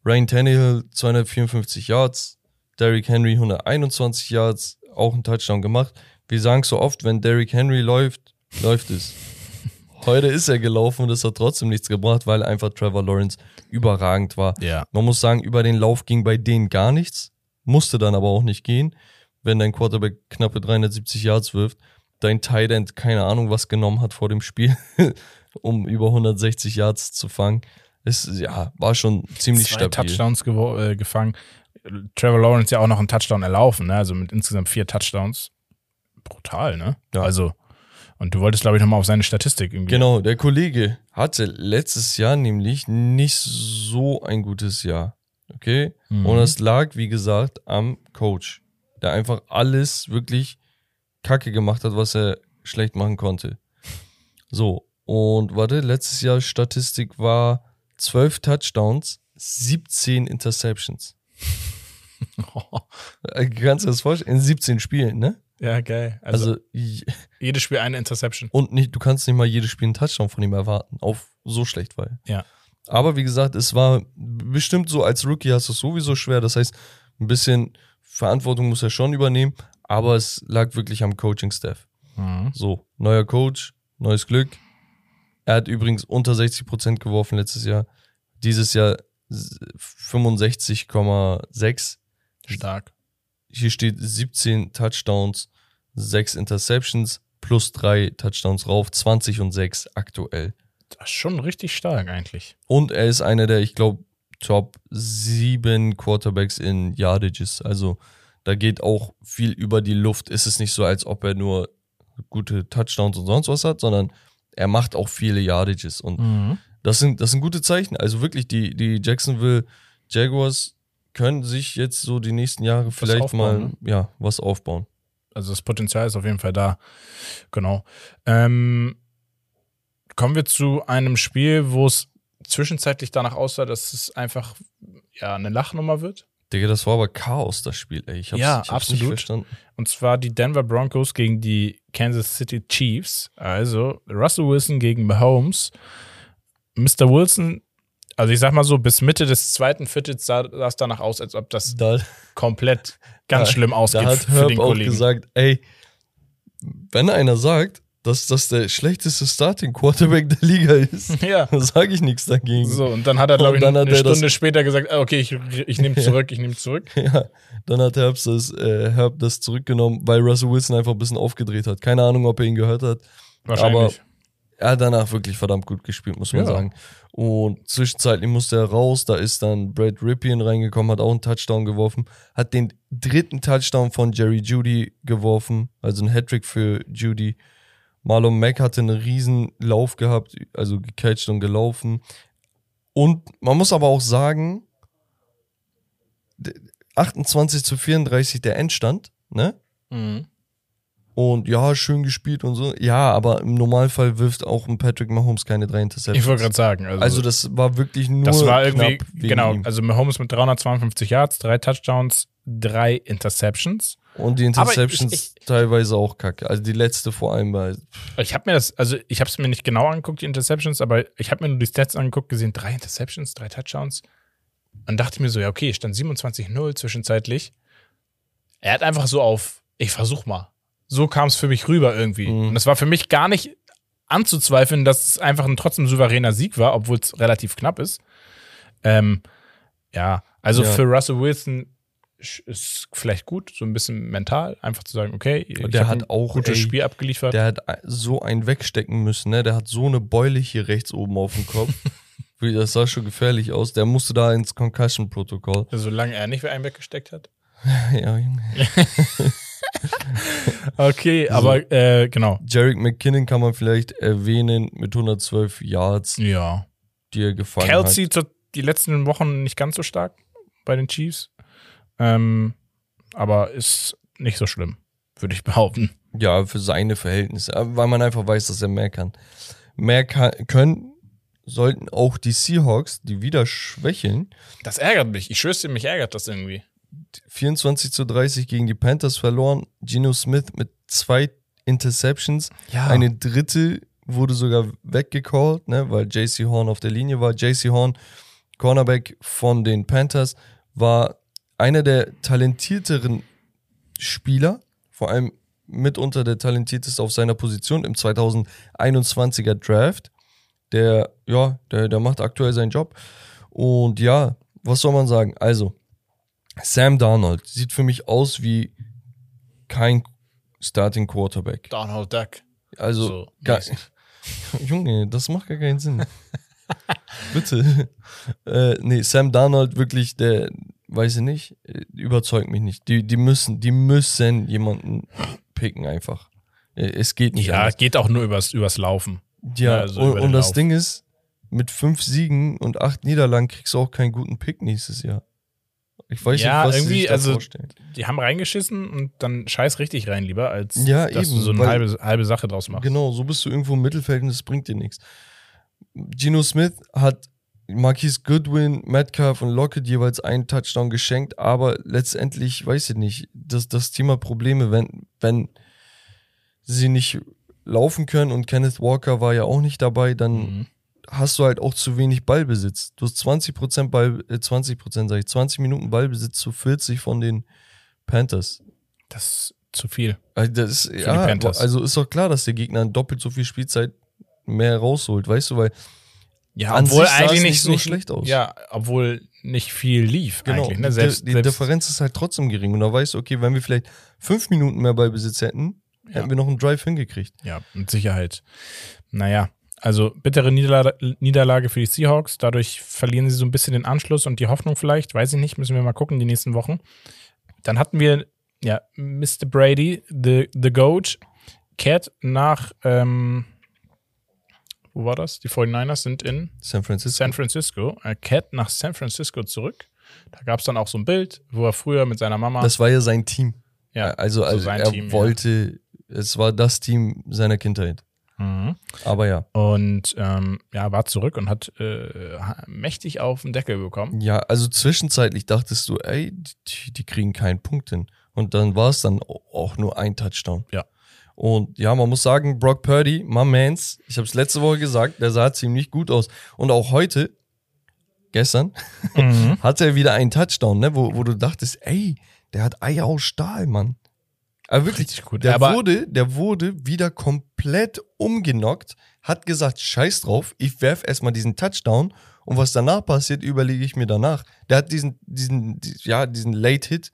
Ryan Tannehill 254 Yards, Derrick Henry 121 Yards, auch ein Touchdown gemacht. Wir sagen so oft, wenn Derrick Henry läuft, läuft es. (laughs) Heute ist er gelaufen und es hat trotzdem nichts gebracht, weil einfach Trevor Lawrence überragend war. Ja. Man muss sagen, über den Lauf ging bei denen gar nichts, musste dann aber auch nicht gehen, wenn dein Quarterback knappe 370 Yards wirft, dein Tight End keine Ahnung was genommen hat vor dem Spiel, (laughs) um über 160 Yards zu fangen. Es ja, war schon ziemlich Zwei stabil. Touchdowns äh, gefangen. Trevor Lawrence ja auch noch einen Touchdown erlaufen, ne? Also mit insgesamt vier Touchdowns. Brutal, ne? Ja. Also, und du wolltest, glaube ich, nochmal auf seine Statistik irgendwie. Genau, der Kollege hatte letztes Jahr nämlich nicht so ein gutes Jahr. Okay? Mhm. Und es lag, wie gesagt, am Coach, der einfach alles wirklich kacke gemacht hat, was er schlecht machen konnte. So, und warte, letztes Jahr Statistik war 12 Touchdowns, 17 Interceptions. (laughs) Äh, Kannst du dir das vorstellen? In 17 Spielen, ne? ja, geil. Also, Also, jedes Spiel eine Interception. und nicht, du kannst nicht mal jedes Spiel einen Touchdown von ihm erwarten. Auf so schlecht war er. Ja. Aber wie gesagt, es war bestimmt so, als Rookie hast du es sowieso schwer. Das heißt, ein bisschen Verantwortung muss er schon übernehmen, aber es lag wirklich am Coaching-Staff. Mhm. So, neuer Coach, neues Glück. Er hat übrigens unter 60% geworfen letztes Jahr. Dieses Jahr s- 65,6. Stark. Hier steht 17 Touchdowns, 6 Interceptions, plus 3 Touchdowns rauf, 20 und 6 aktuell. Das ist schon richtig stark eigentlich. Und er ist einer der, ich glaube, Top 7 Quarterbacks in Yardages. Also da geht auch viel über die Luft. Es ist nicht so, als ob er nur gute Touchdowns und sonst was hat, sondern er macht auch viele Yardages. Und Mhm. das sind, das sind gute Zeichen. Also wirklich, die, die Jacksonville Jaguars können sich jetzt so die nächsten Jahre vielleicht mal ja, was aufbauen. Also das Potenzial ist auf jeden Fall da. Genau. Ähm, kommen wir zu einem Spiel, wo es zwischenzeitlich danach aussah, dass es einfach ja eine Lachnummer wird. Digga, das war aber Chaos, das Spiel, ey. Ich hab's, Ja, ich hab's nicht absolut. verstanden. Und zwar die Denver Broncos gegen die Kansas City Chiefs. Also Russell Wilson gegen Mahomes. Mr. Wilson, also ich sag mal so, bis Mitte des zweiten Viertels sah es danach aus, als ob das Da, komplett ganz Ja, schlimm ausgeht Da hat für Herb den auch Kollegen. gesagt, ey, wenn einer sagt, dass das der schlechteste Starting Quarterback der Liga ist, (laughs) Ja. dann sage ich nichts dagegen. So, und dann hat er, glaube ich, eine er Stunde später gesagt, ah, okay, ich, ich nehme (laughs) zurück, ich nehme zurück. Ja, dann hat Herb das, äh, Herb das zurückgenommen, weil Russell Wilson einfach ein bisschen aufgedreht hat. Keine Ahnung, ob er ihn gehört hat. Wahrscheinlich. Er hat danach wirklich verdammt gut gespielt, muss man Ja. sagen. Und zwischenzeitlich musste er raus. Da ist dann Brad Ripien reingekommen, hat auch einen Touchdown geworfen. Hat den dritten Touchdown von Jerry Judy geworfen, also ein Hattrick für Judy. Marlon Mack hatte einen riesen Lauf gehabt, also gecatcht und gelaufen. Und man muss aber auch sagen, d- 28 zu 34 der Endstand, ne? Mhm. Und ja, schön gespielt und so. Ja, aber im Normalfall wirft auch ein Patrick Mahomes keine drei Interceptions. Ich wollte gerade sagen. Also, also das war wirklich nur das war irgendwie, genau, ihm. also Mahomes mit 352 Yards, drei Touchdowns, drei Interceptions. Und die Aber ich- Interceptions ich- teilweise auch kacke. Also die letzte vor allem war Ich habe mir das, also ich habe es mir nicht genau angeguckt, die Interceptions, aber ich habe mir nur die Stats angeguckt, gesehen, drei Interceptions, drei Touchdowns. Und dachte mir so, ja, okay, stand 27-0 zwischenzeitlich. Er hat einfach so auf, ich versuch mal. So kam es für mich rüber irgendwie. Mhm. Und es war für mich gar nicht anzuzweifeln, dass es einfach ein trotzdem souveräner Sieg war, obwohl es relativ knapp ist. Ähm, ja, also Ja. für Russell Wilson ist vielleicht gut, so ein bisschen mental, einfach zu sagen, okay, der hat ein auch, gutes ey, Spiel abgeliefert. der hat so einen wegstecken müssen, ne? Der hat so eine Beule hier rechts oben auf dem Kopf. (laughs) Das sah schon gefährlich aus. Der musste da ins Concussion-Protokoll. Solange er nicht einen weggesteckt hat. (laughs) ja, Junge. (laughs) (laughs) Okay, aber äh, genau. Jarek McKinnon kann man vielleicht erwähnen mit 112 Yards, Ja. die er gefangen Kelsey hat. zu, die letzten Wochen nicht ganz so stark bei den Chiefs. Ähm, aber ist nicht so schlimm, würde ich (laughs) behaupten. Ja, für seine Verhältnisse, weil man einfach weiß, dass er mehr kann. Mehr kann, können sollten auch die Seahawks, die wieder schwächeln, Das ärgert mich. Ich schwör's dir, mich ärgert das irgendwie. 24 zu 30 gegen die Panthers verloren. Geno Smith mit zwei Interceptions. Ja. Eine dritte wurde sogar weggecallt, ne, weil JC Horn auf der Linie war. JC Horn, Cornerback von den Panthers, war einer der talentierteren Spieler, vor allem mitunter der talentierteste auf seiner Position im 2021er Draft. Der, ja, der, der macht aktuell seinen Job. Und ja, was soll man sagen? Also, Sam Darnold sieht für mich aus wie kein Starting Quarterback. Donald Duck. Also, So, gar. (laughs) Junge, das macht gar keinen Sinn. Bitte. (laughs) Äh, nee, Sam Darnold wirklich, der, weiß ich nicht, äh, überzeugt mich nicht. Die, die müssen, die müssen jemanden picken einfach. Äh, Es geht nicht Ja, anders. geht auch nur übers, übers Laufen. Ja, also und, und das Lauf. Ding ist, mit fünf Siegen und acht Niederlagen kriegst du auch keinen guten Pick nächstes Jahr. Ich weiß Ja, nicht, was irgendwie, also- vorstellen. Die haben reingeschissen und dann scheiß richtig rein lieber, als Ja, dass eben, du so eine halbe, halbe Sache draus machst. Genau, so bist du irgendwo im Mittelfeld und das bringt dir nichts. Geno Smith hat Marquise Goodwin, Metcalf und Lockett jeweils einen Touchdown geschenkt, aber letztendlich, weiß ich nicht, das, das Thema Probleme, wenn, wenn sie nicht laufen können und Kenneth Walker war ja auch nicht dabei, dann Mhm. Hast du halt auch zu wenig Ballbesitz. Du hast 20% Ball, äh, 20% sag ich, 20 Minuten Ballbesitz zu 40 von den Panthers. Das ist zu viel. Also, das ist, die ja, also ist doch klar, dass der Gegner doppelt so viel Spielzeit mehr rausholt, weißt du, weil Ja, An obwohl eigentlich nicht nicht so schlecht aus. Ja, obwohl nicht viel lief genau, eigentlich. Ne? die, Selbst, die selbst, Differenz ist halt trotzdem gering. Und da weißt du, okay, wenn wir vielleicht fünf Minuten mehr Ballbesitz hätten, Ja. hätten wir noch einen Drive hingekriegt. Ja, mit Sicherheit. Naja, also bittere Niederla Niederlage für die Seahawks. Dadurch verlieren sie so ein bisschen den Anschluss und die Hoffnung vielleicht. Weiß ich nicht, müssen wir mal gucken die nächsten Wochen. Dann hatten wir, ja, Mr. Brady, the, the Goat, kehrt nach, ähm, wo war das? Die 49ers sind in San Francisco. San Francisco. Er kehrt nach San Francisco zurück. Da gab es dann auch so ein Bild, wo er früher mit seiner Mama. das war ja sein Team. ja, also, so also sein er Team, ja. wollte, es war das Team seiner Kindheit. Mhm. Aber ja. Und ähm, ja, war zurück und hat äh, mächtig auf den Deckel bekommen. Ja, also zwischenzeitlich dachtest du, ey, die, die kriegen keinen Punkt hin. Und dann war es dann auch nur ein Touchdown. Ja. Und ja, man muss sagen, Brock Purdy, my mans, ich habe es letzte Woche gesagt, der sah ziemlich gut aus. Und auch heute, gestern, (laughs) Mhm. hatte er wieder einen Touchdown, ne, wo, wo du dachtest, ey, der hat Eier aus Stahl, Mann. Aber wirklich, Richtig gut. der, Aber- wurde, der wurde wieder komplett umgenockt, hat gesagt, scheiß drauf, ich werf erstmal diesen Touchdown und was danach passiert, überlege ich mir danach. Der hat diesen, diesen, die- ja, diesen Late Hit,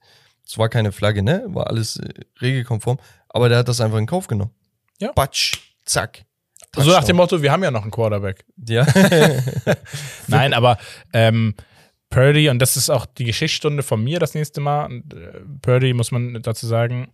es war keine Flagge, ne, war alles äh, regelkonform, aber der hat das einfach in Kauf genommen. Ja. Batsch, zack. So nach dem Touchdown. Motto, wir haben ja noch einen Quarterback. Ja. (laughs) Nein, aber ähm, Purdy, und das ist auch die Geschichtsstunde von mir das nächste Mal. Und, äh, Purdy, muss man dazu sagen,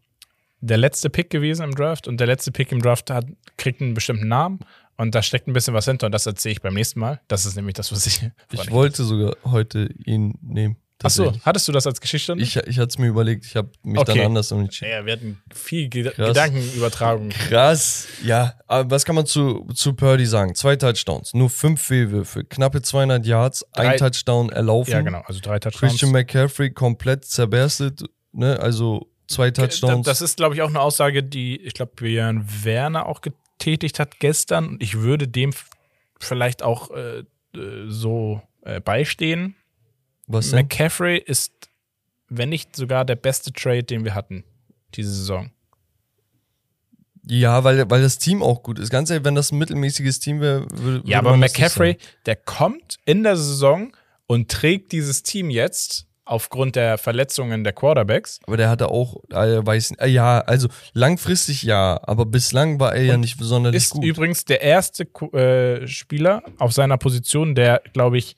der letzte Pick gewesen im Draft und der letzte Pick im Draft hat, kriegt einen bestimmten Namen und da steckt ein bisschen was hinter und das erzähle ich beim nächsten Mal. Das ist nämlich das, was ich. (laughs) ich wollte sogar heute ihn nehmen. Achso, hattest du das als Geschichtsstunde? Ich, ich hatte es mir überlegt, ich habe mich Okay. dann anders entschieden. ja, wir hatten viel Ge Krass. Gedankenübertragung. Krass, ja. Aber was kann man zu, zu Purdy sagen? Zwei Touchdowns, nur fünf Fehlwürfe, knappe 200 Yards, Drei- ein Touchdown erlaufen. Ja, genau, also drei Touchdowns. Christian McCaffrey komplett zerberstet, ne? Also zwei Touchdowns. Das ist, glaube ich, auch eine Aussage, die, ich glaube, Björn Werner auch getätigt hat gestern. Ich würde dem vielleicht auch äh, so äh, beistehen. was denn? McCaffrey ist, wenn nicht sogar der beste Trade, den wir hatten diese Saison. Ja, weil, weil das Team auch gut ist. Ganz ehrlich, wenn das ein mittelmäßiges Team wäre, würde Ja, aber McCaffrey, der kommt in der Saison und trägt dieses Team jetzt aufgrund der Verletzungen der Quarterbacks. Aber der hatte auch, äh, weiß, äh, ja, also langfristig ja, aber bislang war er ja nicht sonderlich Ist gut. übrigens der erste äh, Spieler auf seiner Position, der, glaube ich,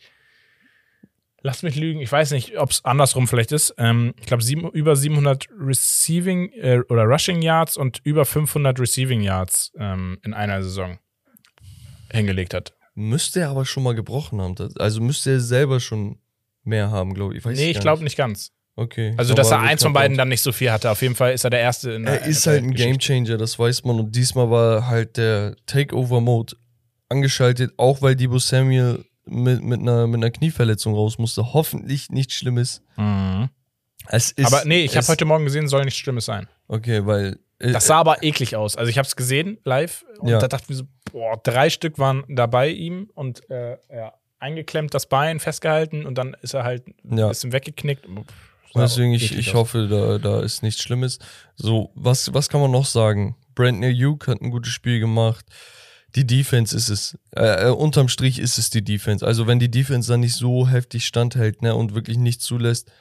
lass mich lügen, ich weiß nicht, ob es andersrum vielleicht ist. Ähm, ich glaube, über 700 Receiving äh, oder Rushing Yards und über 500 Receiving Yards ähm, in einer Saison hingelegt hat. Müsste er aber schon mal gebrochen haben. Also müsste er selber schon mehr haben, glaube ich. Weiß nee, ich glaube nicht ganz. Okay. Also, dass er eins von beiden dann nicht so viel hatte. Auf jeden Fall ist er der Erste in der Er ist halt ein. Gamechanger, das weiß man. Und diesmal war halt der Takeover-Mode angeschaltet, auch weil Debo Samuel mit, mit, einer, mit einer Knieverletzung raus musste. Hoffentlich nichts Schlimmes. Mhm. Es ist, Aber nee, ich habe heute Morgen gesehen, soll nichts Schlimmes sein. Okay, weil. äh, Das sah aber eklig aus. Also ich habe es gesehen live und Ja. da dachte ich mir so, boah, drei Stück waren da bei ihm und äh, ja, eingeklemmt das Bein, festgehalten und dann ist er halt ein Ja. bisschen weggeknickt. Pff, Deswegen, ich, ich aus. hoffe, da, da ist nichts Schlimmes. So, was, was kann man noch sagen? Brandon Ayuk hat ein gutes Spiel gemacht. Die Defense ist es. Äh, äh, unterm Strich ist es die Defense. Also, wenn die Defense dann nicht so heftig standhält ne, und wirklich nichts zulässt,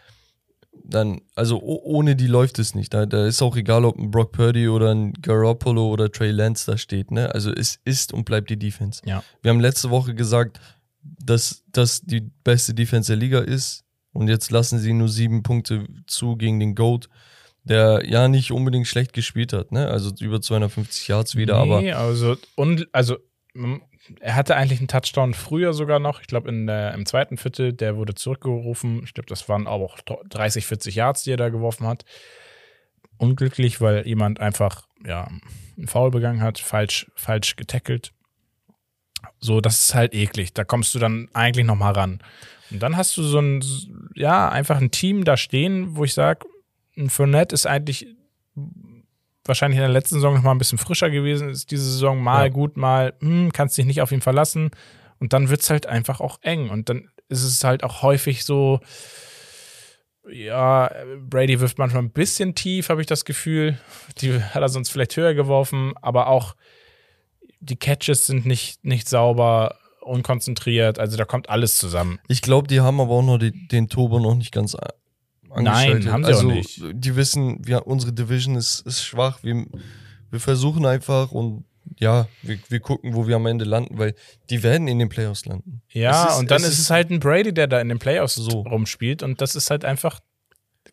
dann, also oh, ohne die läuft es nicht. Da, da ist auch egal, ob ein Brock Purdy oder ein Garoppolo oder Trey Lance da steht. Ne? Also, es ist und bleibt die Defense. Ja. Wir haben letzte Woche gesagt, dass das die beste Defense der Liga ist. Und jetzt lassen sie nur sieben Punkte zu gegen den GOAT, der ja nicht unbedingt schlecht gespielt hat. Ne? Also über 250 Yards wieder, aber nee, also, und, also er hatte eigentlich einen Touchdown früher sogar noch. Ich glaube, im zweiten Viertel, der wurde zurückgerufen. Ich glaube, das waren aber auch 30, 40 Yards, die er da geworfen hat. Unglücklich, weil jemand einfach ja, einen Foul begangen hat, falsch, falsch getackelt. So, das ist halt eklig. Da kommst du dann eigentlich noch mal ran. Und dann hast du so ein, ja, einfach ein Team da stehen, wo ich sage, ein Fournette ist eigentlich wahrscheinlich in der letzten Saison noch mal ein bisschen frischer gewesen, ist diese Saison mal Ja. gut, mal hm, kannst dich nicht auf ihn verlassen. Und dann wird es halt einfach auch eng. Und dann ist es halt auch häufig so, ja, Brady wirft manchmal ein bisschen tief, habe ich das Gefühl. Die hat er sonst vielleicht höher geworfen, aber auch die Catches sind nicht, nicht sauber, unkonzentriert. Also da kommt alles zusammen. ich glaube, die haben aber auch noch die, den Turbo noch nicht ganz a- angeschaltet. haben sie auch also, nicht. Die wissen, wir, unsere Division ist, ist schwach. Wir, wir versuchen einfach und ja, wir, wir gucken, wo wir am Ende landen, weil die werden in den Playoffs landen. Ja, ist- und dann es ist ist- es halt ein Brady, der da in den Playoffs So. rumspielt und das ist halt einfach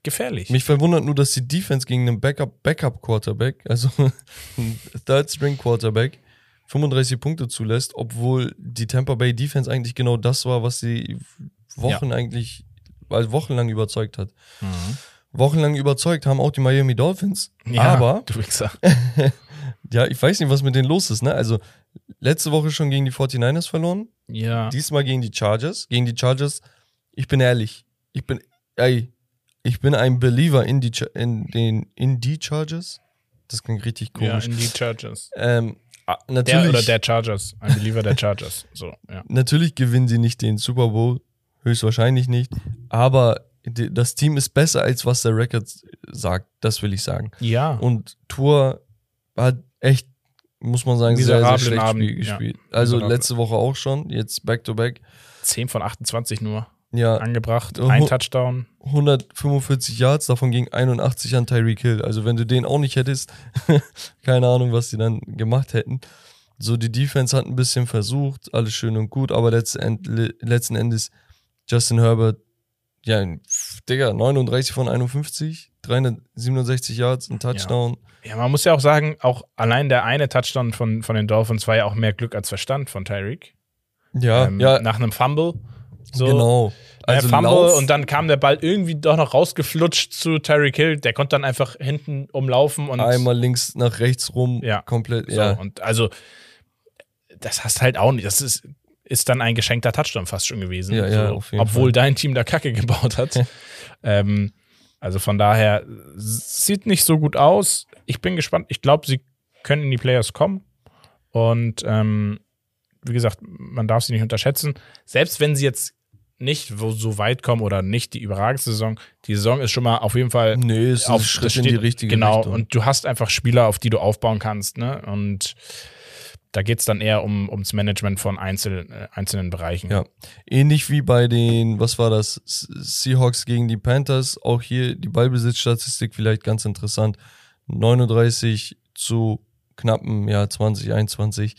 gefährlich. Mich verwundert nur, dass die Defense gegen einen Backup, Backup Quarterback, also (laughs) einen Third String Quarterback, 35 Punkte zulässt, obwohl die Tampa Bay Defense eigentlich genau das war, was sie Wochen eigentlich, also wochenlang überzeugt hat. Mhm. Wochenlang überzeugt haben auch die Miami Dolphins. Ja, Aber, (laughs) du Wichser. (laughs) ja, ich weiß nicht, was mit denen los ist, ne? Also, letzte Woche schon gegen die 49ers verloren, Ja. diesmal gegen die Chargers. Gegen die Chargers, ich bin ehrlich, ich bin, ey, ich bin ein Believer in die, in den, in die Chargers. Das klingt richtig ja, komisch. in die Chargers. ähm, ah, Der natürlich, oder der Chargers. Ein Believer der Chargers. (laughs) So, ja. natürlich gewinnen sie nicht den Super Bowl, höchstwahrscheinlich nicht, aber das Team ist besser, als was der Record sagt, das will ich sagen. Ja. Und Tour hat echt, muss man sagen, sehr, sehr schlecht Abend, Spiel ja. gespielt. Also Miserabel. letzte Woche auch schon, jetzt Back-to-Back. 10 von 28 nur Ja, angebracht. Ein Touchdown. 145 Yards, davon ging 81 an Tyreek Hill. Also wenn du den auch nicht hättest, (laughs) keine Ahnung, was die dann gemacht hätten. So, die Defense hat ein bisschen versucht, alles schön und gut, aber letzten, End, le- letzten Endes Justin Herbert, ja, Digga, 39 von 51, 367 Yards, ein Touchdown. Ja, man muss ja auch sagen, auch allein der eine Touchdown von, von den Dolphins war ja auch mehr Glück als Verstand von Tyreek. Ja, ähm, ja, Nach einem Fumble. So, genau. Also Also Fumble Lauf, und dann kam der Ball irgendwie doch noch rausgeflutscht zu Tyreek Hill. Der konnte dann einfach hinten umlaufen und einmal links nach rechts rum, Ja. komplett, so. ja. Und also, das hast halt auch nicht. Das ist, ist dann ein geschenkter Touchdown fast schon gewesen. Ja, ja, so, auf jeden obwohl Fall. dein Team da Kacke gebaut hat. (laughs) ähm, also von daher sieht nicht so gut aus. Ich bin gespannt. Ich glaube, sie können in die Playoffs kommen. Und ähm, wie gesagt, man darf sie nicht unterschätzen. Selbst wenn sie jetzt nicht so weit kommen oder nicht die überragendste Saison, die Saison ist schon mal auf jeden Fall Nee, es auf, Schritt das in die steht- richtige genau, Richtung. und du hast einfach Spieler, auf die du aufbauen kannst, ne? Und Da geht es dann eher um, ums Management von einzel, äh, einzelnen Bereichen. Ja. Ähnlich wie bei den, was war das, Seahawks gegen die Panthers. Auch hier die Ballbesitzstatistik vielleicht ganz interessant. 39 zu knappen, ja, 20, 21.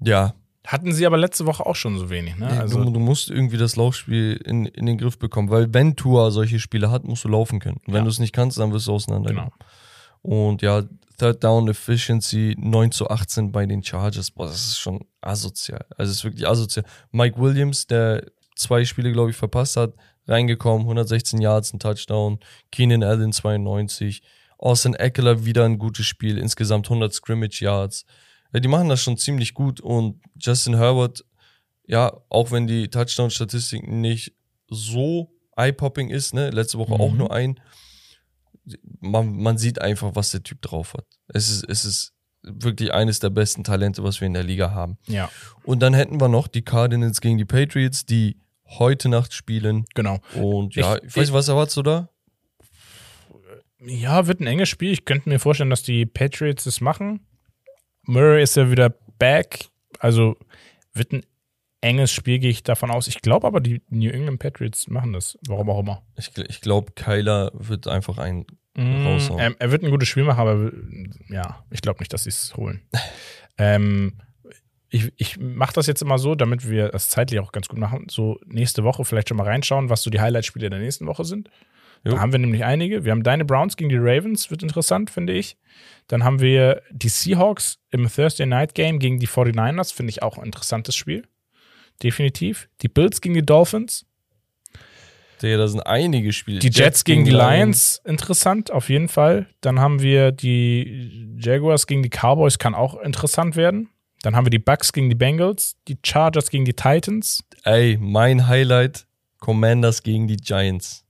Ja. Hatten sie aber letzte Woche auch schon so wenig, ne? Also du, du musst irgendwie das Laufspiel in, in den Griff bekommen, weil wenn Tua solche Spiele hat, musst du laufen können. Und wenn Ja. du es nicht kannst, dann wirst du auseinander. Genau. Und ja, Third Down Efficiency 9 zu 18 bei den Chargers. Boah, das ist schon asozial. Also es ist wirklich asozial. Mike Williams, der zwei Spiele, glaube ich, verpasst hat, reingekommen, 116 Yards, ein Touchdown. Keenan Allen 92. Austin Eckler wieder ein gutes Spiel, insgesamt 100 Scrimmage Yards. Ja, die machen das schon ziemlich gut und Justin Herbert, ja, auch wenn die Touchdown-Statistik nicht so eye-popping ist, ne, letzte Woche auch Mhm. nur ein, man, man sieht einfach, was der Typ drauf hat. Es ist, es ist wirklich eines der besten Talente, was wir in der Liga haben. Ja, Und dann hätten wir noch die Cardinals gegen die Patriots, die heute Nacht spielen. genau. Und ja, Ich- ich, weiß nicht, was erwartest du da? Ja, wird ein enges Spiel. Ich könnte mir vorstellen, dass die Patriots es machen. Murray ist ja wieder back. Also wird ein enges Spiel, gehe ich davon aus. Ich glaube aber, die New England Patriots machen das. Warum auch immer. Ich, ich glaube, Kyler wird einfach ein. Mm, Raushauen. ähm, er wird ein gutes Spiel machen, aber ja, ich glaube nicht, dass sie es holen. (laughs) ähm, ich ich mache das jetzt immer so, damit wir das zeitlich auch ganz gut machen. So nächste Woche vielleicht schon mal reinschauen, was so die Highlight-Spiele der nächsten Woche sind. Jo. Da haben wir nämlich einige. Wir haben deine Browns gegen die Ravens, wird interessant, finde ich. Dann haben wir die Seahawks im Thursday Night Game gegen die 49ers, finde ich auch ein interessantes Spiel. Definitiv. Die Bills gegen die Dolphins. Der, da sind einige Spiele. Die Jets gegen die Lions, interessant, auf jeden Fall. Dann haben wir die Jaguars gegen die Cowboys, kann auch interessant werden. Dann haben wir die Bucks gegen die Bengals, die Chargers gegen die Titans. Ey, mein Highlight: Commanders gegen die Giants.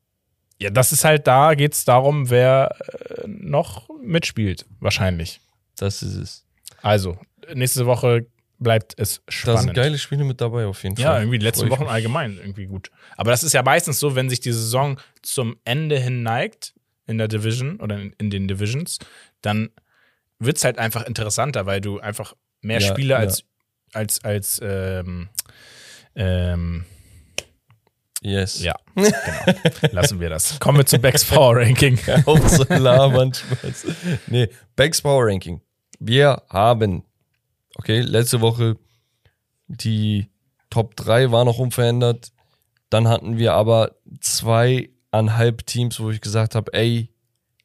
Ja, das ist halt, da geht es darum, wer äh, noch mitspielt, wahrscheinlich. Das ist es. Also, nächste Woche bleibt es Da spannend. sind geile Spiele mit dabei, auf jeden Ja, Fall. irgendwie die letzten Wochen allgemein irgendwie gut. Aber das ist ja meistens so, wenn sich die Saison zum Ende hin neigt in der Division oder in, in den Divisions, dann wird es halt einfach interessanter, weil du einfach mehr Ja, Spiele ja. als, als, als ähm, ähm, Yes. ja, genau. Lassen wir das. Kommen wir zu Becks Power Ranking. (laughs) Auf so labern, Spaß. Nee, Becks Power Ranking. Wir haben, okay, letzte Woche die Top 3 war noch unverändert. Dann hatten wir aber zweieinhalb Teams, wo ich gesagt habe, ey,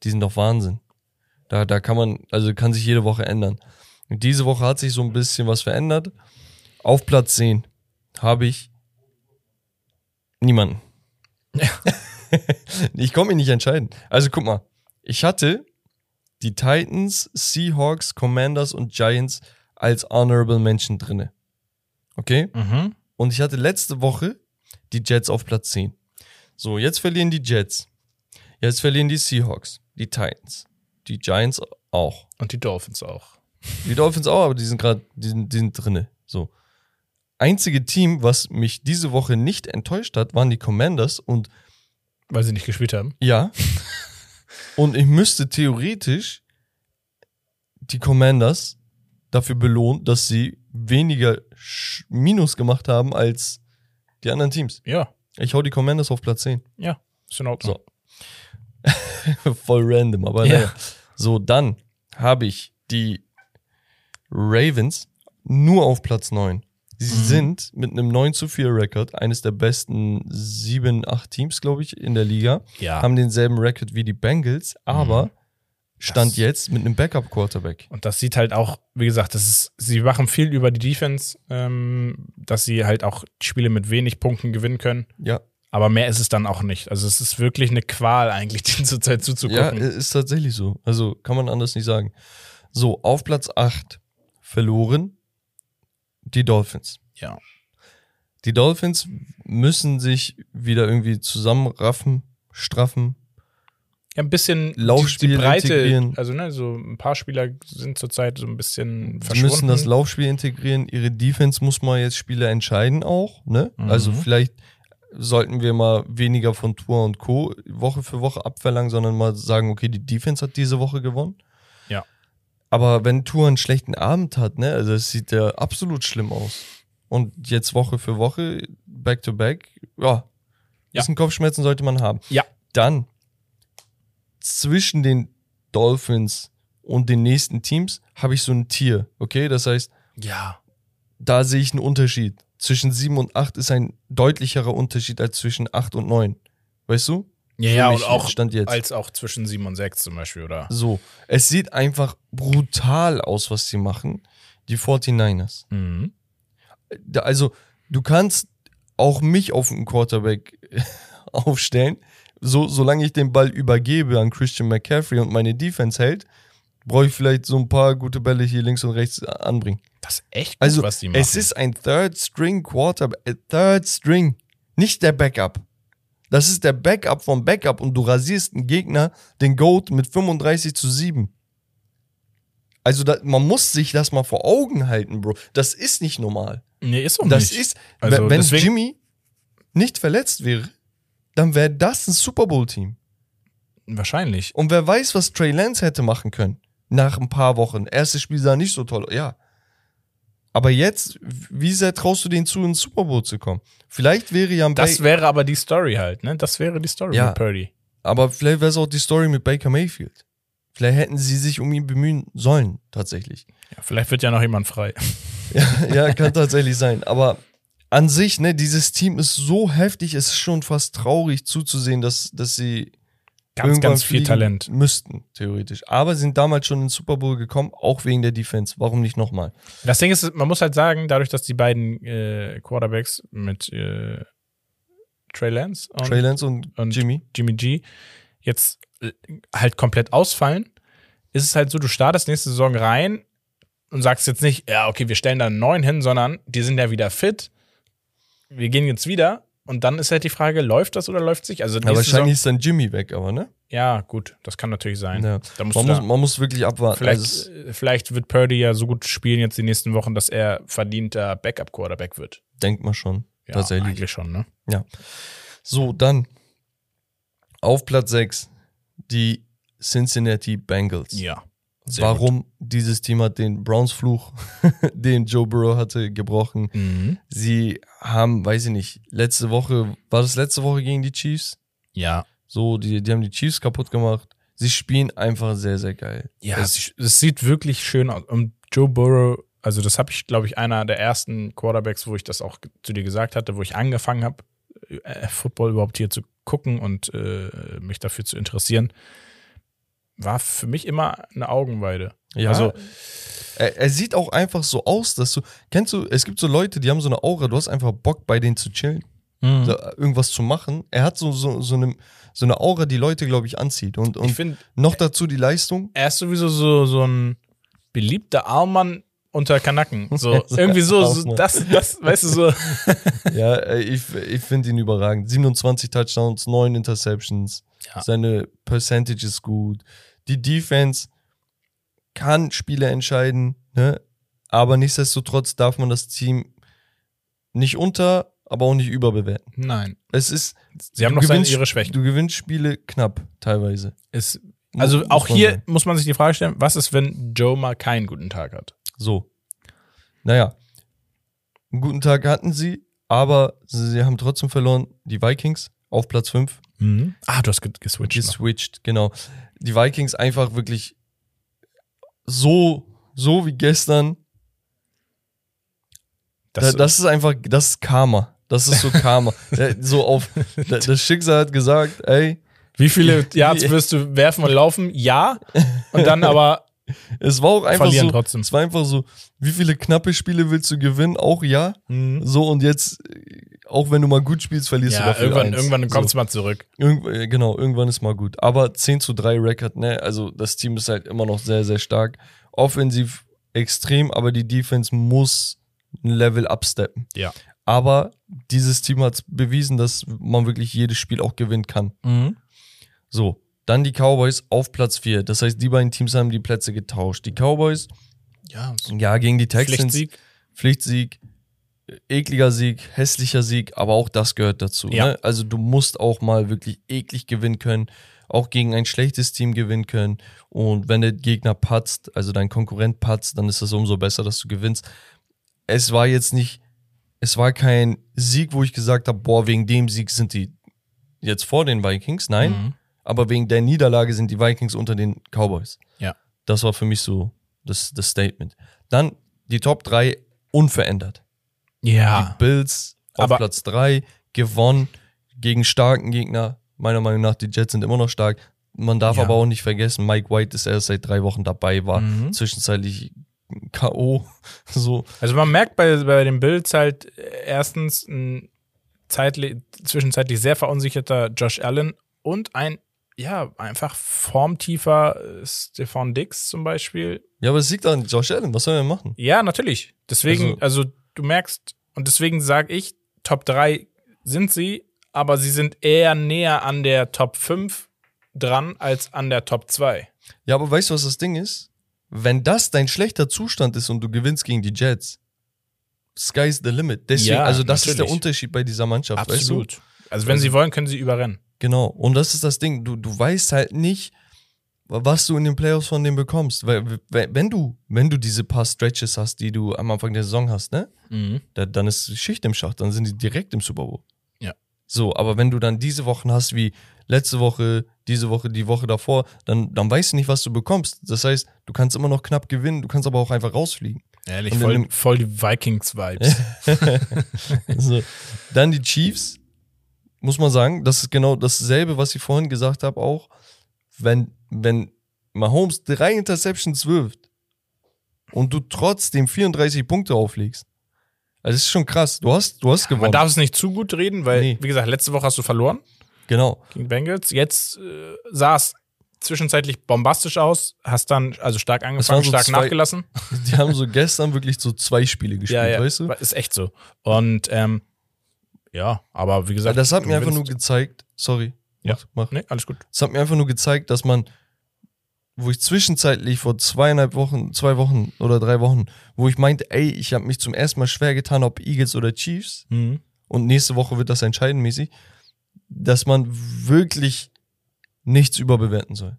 die sind doch Wahnsinn. Da, da kann man, also kann sich jede Woche ändern. Und diese Woche hat sich so ein bisschen was verändert. Auf Platz 10 habe ich niemanden. (laughs) ich konnte mich nicht entscheiden. Also guck mal, ich hatte die Titans, Seahawks, Commanders und Giants als Honorable Mention drinne. Okay? Mhm. Und ich hatte letzte Woche die Jets auf Platz 10. So, jetzt verlieren die Jets. Jetzt verlieren die Seahawks, die Titans, die Giants auch. Und die Dolphins auch. Die Dolphins auch, aber die sind gerade, die die sind drinne. So. Einzige Team, was mich diese Woche nicht enttäuscht hat, waren die Commanders und Weil sie nicht gespielt haben. ja. (laughs) und ich müsste theoretisch die Commanders dafür belohnen, dass sie weniger Sch- Minus gemacht haben als die anderen Teams. Ja, Ich hau die Commanders auf Platz 10. ja, ist in Ordnung. So. (laughs) Voll random, aber Ja. naja. So, dann habe ich die Ravens nur auf Platz 9. Sie Mhm. sind mit einem 9 zu 4 Rekord eines der besten 7, 8 Teams, glaube ich, in der Liga. Ja. Haben denselben Rekord wie die Bengals, aber stand Das- jetzt mit einem Backup-Quarterback. Und das sieht halt auch, wie gesagt, das ist, sie machen viel über die Defense, ähm, dass sie halt auch Spiele mit wenig Punkten gewinnen können. Ja, Aber mehr ist es dann auch nicht. Also es ist wirklich eine Qual eigentlich, (laughs) den zurzeit ja, zuzugucken. ist tatsächlich so. Also kann man anders nicht sagen. So, auf Platz 8 verloren die Dolphins. Ja. Die Dolphins müssen sich wieder irgendwie zusammenraffen, straffen. Ja, ein bisschen Laufspiel die, die Breite, integrieren. also ne, so ein paar Spieler sind zurzeit so ein bisschen Sie verschwunden. müssen das Laufspiel integrieren. Ihre Defense muss mal jetzt Spieler entscheiden auch. Ne? Mhm. Also vielleicht sollten wir mal weniger von Tour und Co. Woche für Woche abverlangen, sondern mal sagen, okay, die Defense hat diese Woche gewonnen. Aber wenn Tour einen schlechten Abend hat, ne, also das sieht ja absolut schlimm aus. Und jetzt Woche für Woche, back to back, ja, Ja. bisschen Kopfschmerzen sollte man haben. Ja. Dann zwischen den Dolphins und den nächsten Teams habe ich so ein Tier, okay? Das heißt, Ja. da sehe ich einen Unterschied. Zwischen 7 und 8 ist ein deutlicherer Unterschied als zwischen 8 und 9. Weißt du? Ja, ja, und auch Stand jetzt. als auch zwischen 7 und 6 zum Beispiel, oder? So. Es sieht einfach brutal aus, was sie machen. Die 49ers. Mhm. Also, du kannst auch mich auf einen Quarterback (laughs) aufstellen. So, solange ich den Ball übergebe an Christian McCaffrey und meine Defense hält, brauche ich vielleicht so ein paar gute Bälle hier links und rechts anbringen. Das ist echt gut, Also, was die machen. es ist ein Third String Quarterback. äh, Third String. Nicht der Backup. Das ist der Backup vom Backup und du rasierst einen Gegner, den Goat, mit 35 zu 7. Also, da, man muss sich das mal vor Augen halten, Bro. Das ist nicht normal. nee, ist doch Das nicht. ist, Also, wenn deswegen- Jimmy nicht verletzt wäre, dann wäre das ein Super Bowl-Team. Wahrscheinlich. Und wer weiß, was Trey Lance hätte machen können. Nach ein paar Wochen. Erstes Spiel sah nicht so toll. Ja. Aber jetzt, wie sehr traust du denen zu, ins Super Bowl zu kommen? Vielleicht wäre ja ein Das Ba- wäre aber die Story halt, ne? Das wäre die Story Ja. mit Purdy. aber vielleicht wäre es auch die Story mit Baker Mayfield. Vielleicht hätten sie sich um ihn bemühen sollen, tatsächlich. Ja, vielleicht wird ja noch jemand frei. (laughs) Ja, ja kann tatsächlich sein. Aber an sich, ne, dieses Team ist so heftig, es ist schon fast traurig zuzusehen, dass, dass sie Ganz, irgendwann ganz viel Talent. Müssten, theoretisch. Aber sind damals schon ins Super Bowl gekommen, auch wegen der Defense. Warum nicht nochmal? Das Ding ist, man muss halt sagen, dadurch, dass die beiden äh, Quarterbacks mit äh, Trey Lance und Trey Lance und, und Jimmy. Jimmy G jetzt äh, halt komplett ausfallen, ist es halt so, du startest nächste Saison rein und sagst jetzt nicht, ja, okay, wir stellen da einen neuen hin, sondern die sind ja wieder fit. Wir gehen jetzt wieder. Und dann ist halt die Frage, läuft das oder läuft es nicht? Also Ja, wahrscheinlich ist dann Jimmy weg, aber ne? Saison, ja, gut, das kann natürlich sein. Ja. Man, muss, man muss wirklich abwarten. vielleicht, Also äh, vielleicht wird Purdy ja so gut spielen jetzt die nächsten Wochen, dass er verdienter Backup-Quarterback wird. denkt man schon. Ja, tatsächlich. eigentlich schon, ne? So, dann auf Platz 6 die Cincinnati Bengals. Ja. Sehr Warum dieses Team hat den Browns-Fluch, (laughs) den Joe Burrow hatte, gebrochen. gut. Mhm. Sie haben, weiß ich nicht, letzte Woche, war das letzte Woche gegen die Chiefs? Ja. So, die, die haben die Chiefs kaputt gemacht. Sie spielen einfach sehr, sehr geil. Ja, Es- es, sieht wirklich schön aus. Und Joe Burrow, also das habe ich, glaube ich, einer der ersten Quarterbacks, wo ich das auch zu dir gesagt hatte, wo ich angefangen habe, äh, Football überhaupt hier zu gucken und äh, mich dafür zu interessieren, war für mich immer eine Augenweide. Ja, Also- er, er sieht auch einfach so aus, dass du, kennst du, es gibt so Leute, die haben so eine Aura, du hast einfach Bock bei denen zu chillen, Mhm. so, irgendwas zu machen. Er hat so, so, so, eine, so eine Aura, die Leute, glaube ich, anzieht. Und, und finde, noch dazu die Leistung. er ist sowieso so, so ein beliebter Armmann unter Kanaken. (laughs) So, irgendwie so, so das, das, weißt du, so. (laughs) Ja, äh, ich, ich finde ihn überragend. 27 Touchdowns, 9 Interceptions. Ja. Seine Percentage ist gut. Die Defense kann Spiele entscheiden, ne? aber nichtsdestotrotz darf man das Team nicht unter, aber auch nicht überbewerten. Nein. Es ist, Sie haben noch gewinnst- ihre Schwächen. du gewinnst Spiele knapp teilweise. Ist, also Muss auch man hier sagen. muss man sich die Frage stellen, was ist, wenn Joe mal keinen guten Tag hat? So. Naja, einen guten Tag hatten sie, aber sie haben trotzdem verloren. Die Vikings auf Platz 5. Ah, du hast ge- geswitcht. noch. geswitcht, genau. Die Vikings einfach wirklich so, so wie gestern. Das, Das, das ist einfach, das ist Karma. Das ist so (laughs) Karma. So auf, da- das Schicksal hat gesagt, ey, wie viele (laughs) Yards wirst du werfen und laufen? Ja. Und dann (laughs) aber es war auch einfach verlieren so, trotzdem. es war einfach so, wie viele knappe Spiele willst du gewinnen? Auch ja. Mhm. So und jetzt, auch wenn du mal gut spielst, verlierst du Ja, dafür irgendwann, eins. irgendwann kommst so. du mal zurück. Irgend, äh, genau, irgendwann ist mal gut. Aber 10 zu 3 Record, ne? Also das Team ist halt immer noch sehr, sehr stark. Offensiv extrem, aber die Defense muss ein Level upsteppen. Ja. Aber dieses Team hat bewiesen, dass man wirklich jedes Spiel auch gewinnen kann. So, dann die Cowboys auf Platz 4. Das heißt, die beiden Teams haben die Plätze getauscht. Die Cowboys, Ja, ja, gegen die Texans. Pflichtsieg. Pflichtsieg, ekliger Sieg, hässlicher Sieg, aber auch das gehört dazu. Ja. Ne? Also du musst auch mal wirklich eklig gewinnen können. auch gegen ein schlechtes Team gewinnen können. Und wenn der Gegner patzt, also dein Konkurrent patzt, dann ist das umso besser, dass du gewinnst. Es war jetzt nicht, es war kein Sieg, wo ich gesagt habe, boah, wegen dem Sieg sind die jetzt vor den Vikings. Nein, Mhm. aber wegen der Niederlage sind die Vikings unter den Cowboys. Ja. Das war für mich so das, das Statement. Dann die Top 3 unverändert. Ja. Die Bills auf Aber- Platz 3 gewonnen gegen starken Gegner. Meiner Meinung nach, die Jets sind immer noch stark. Man darf Ja. aber auch nicht vergessen, Mike White ist erst seit drei Wochen dabei, war Mhm. zwischenzeitlich K.O. (laughs) So, Also man merkt bei, bei den Bills halt äh, erstens ein zeitli zwischenzeitlich sehr verunsicherter Josh Allen und ein, ja, einfach formtiefer äh, Stefan Dix zum Beispiel. ja, aber es liegt an Josh Allen, was soll er machen? Ja, natürlich. Deswegen, Also- also, du merkst, und deswegen sage ich, Top 3 sind sie, aber sie sind eher näher an der Top 5 dran als an der Top 2. Ja, aber weißt du, was das Ding ist? Wenn das dein schlechter Zustand ist und du gewinnst gegen die Jets, sky's the limit. Deswegen, Ja, also das ist der natürlich. Unterschied bei dieser Mannschaft, weißt du? Absolut. Also wenn sie wollen, können sie überrennen. Genau. Und das ist das Ding. Du, du weißt halt nicht, was du in den Playoffs von dem bekommst. Weil, wenn du, wenn du diese paar Stretches hast, die du am Anfang der Saison hast, ne? Da, dann ist Schicht im Schacht, dann sind die direkt im Super Bowl. Ja. So, aber wenn du dann diese Wochen hast, wie letzte Woche, diese Woche, die Woche davor, dann, dann weißt du nicht, was du bekommst. Das heißt, du kannst immer noch knapp gewinnen, du kannst aber auch einfach rausfliegen. Ehrlich, voll, dem- voll die Vikings-Vibes. (laughs) so. Dann die Chiefs, muss man sagen, das ist genau dasselbe, was ich vorhin gesagt habe, auch. Wenn, wenn Mahomes drei Interceptions wirft und du trotzdem 34 Punkte auflegst, also das ist schon krass. Du hast, du hast Man gewonnen. darf es nicht zu gut reden, weil, Nee. wie gesagt, letzte Woche hast du verloren Genau. gegen Bengals. Jetzt äh, sah es zwischenzeitlich bombastisch aus, hast dann also stark angefangen, so stark zwei- nachgelassen. (laughs) Die haben so gestern wirklich so zwei Spiele gespielt, Ja, ja, weißt du? ist echt so. Und ähm, ja, aber wie gesagt, Das hat mir einfach nur gezeigt, sorry, Ja. mach, mach. Nee, alles gut. Das hat mir einfach nur gezeigt, dass man, wo ich zwischenzeitlich vor zweieinhalb Wochen, zwei Wochen oder drei Wochen, wo ich meinte, ey, ich habe mich zum ersten Mal schwer getan, ob Eagles oder Chiefs, Mhm. und nächste Woche wird das entscheiden mäßig, dass man wirklich nichts überbewerten soll.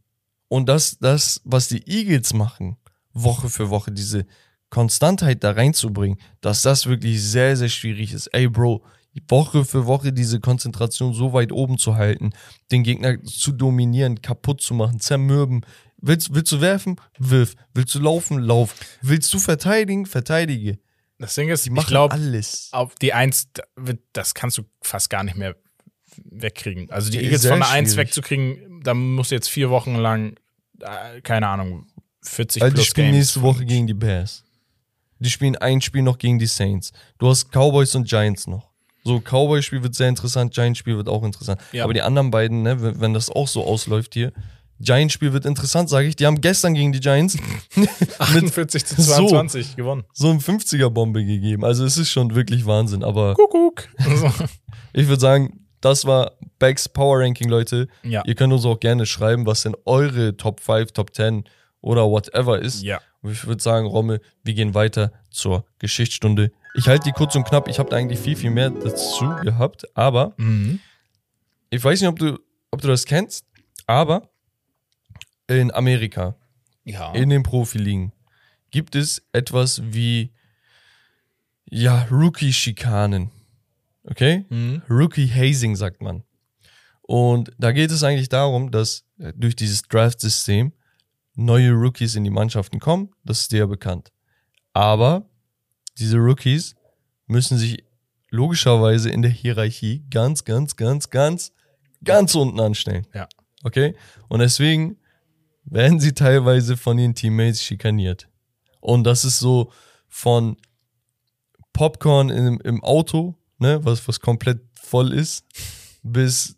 Und das, das, was die Eagles machen, Woche für Woche, diese Konstantheit da reinzubringen, dass das wirklich sehr, sehr schwierig ist. Ey, Bro, Woche für Woche diese Konzentration so weit oben zu halten, den Gegner zu dominieren, kaputt zu machen, zermürben. Willst, willst du werfen? Wirf. Willst du laufen? Lauf. Willst du verteidigen? Verteidige. Das Ding ist, Die ich glaube, alles. auf die Eins, das kannst du fast gar nicht mehr wegkriegen. Also die Eagles von der Eins wegzukriegen, da musst du jetzt vier Wochen lang, äh, keine Ahnung, 40 Weil die plus spielen Games nächste Woche gegen die Bears. Die spielen ein Spiel noch gegen die Saints. Du hast Cowboys und Giants noch. So, Cowboys-Spiel wird sehr interessant, Giants-Spiel wird auch interessant. Ja. Aber die anderen beiden, ne, wenn, wenn das auch so ausläuft hier, Giants-Spiel wird interessant, sage ich. Die haben gestern gegen die Giants (laughs) 48 zu So. 22 gewonnen. so ein 50er-Bombe gegeben. Also es ist schon wirklich Wahnsinn. Aber Kuckuck. So. (laughs) ich würde sagen, das war Becks Power Ranking, Leute. ja. Ihr könnt uns auch gerne schreiben, was denn eure Top 5, Top 10 oder whatever ist. Ja. Und ich würde sagen, Rommel, wir gehen weiter zur Geschichtsstunde. Ich halte die kurz und knapp. Ich habe da eigentlich viel, viel mehr dazu gehabt. Aber Mhm. ich weiß nicht, ob du, ob du das kennst, aber in Amerika, Ja. in den Profiligen, gibt es etwas wie, ja, Rookie-Schikanen. Okay? Mhm. Rookie Hazing sagt man. Und da geht es eigentlich darum, dass durch dieses Draft-System neue Rookies in die Mannschaften kommen. Das ist dir ja bekannt. Aber diese Rookies müssen sich logischerweise in der Hierarchie ganz, ganz, ganz, ganz, ganz unten anstellen. Ja. Okay? Und deswegen werden sie teilweise von ihren Teammates schikaniert. Und das ist so von Popcorn im, im Auto, ne, was, was komplett voll ist, bis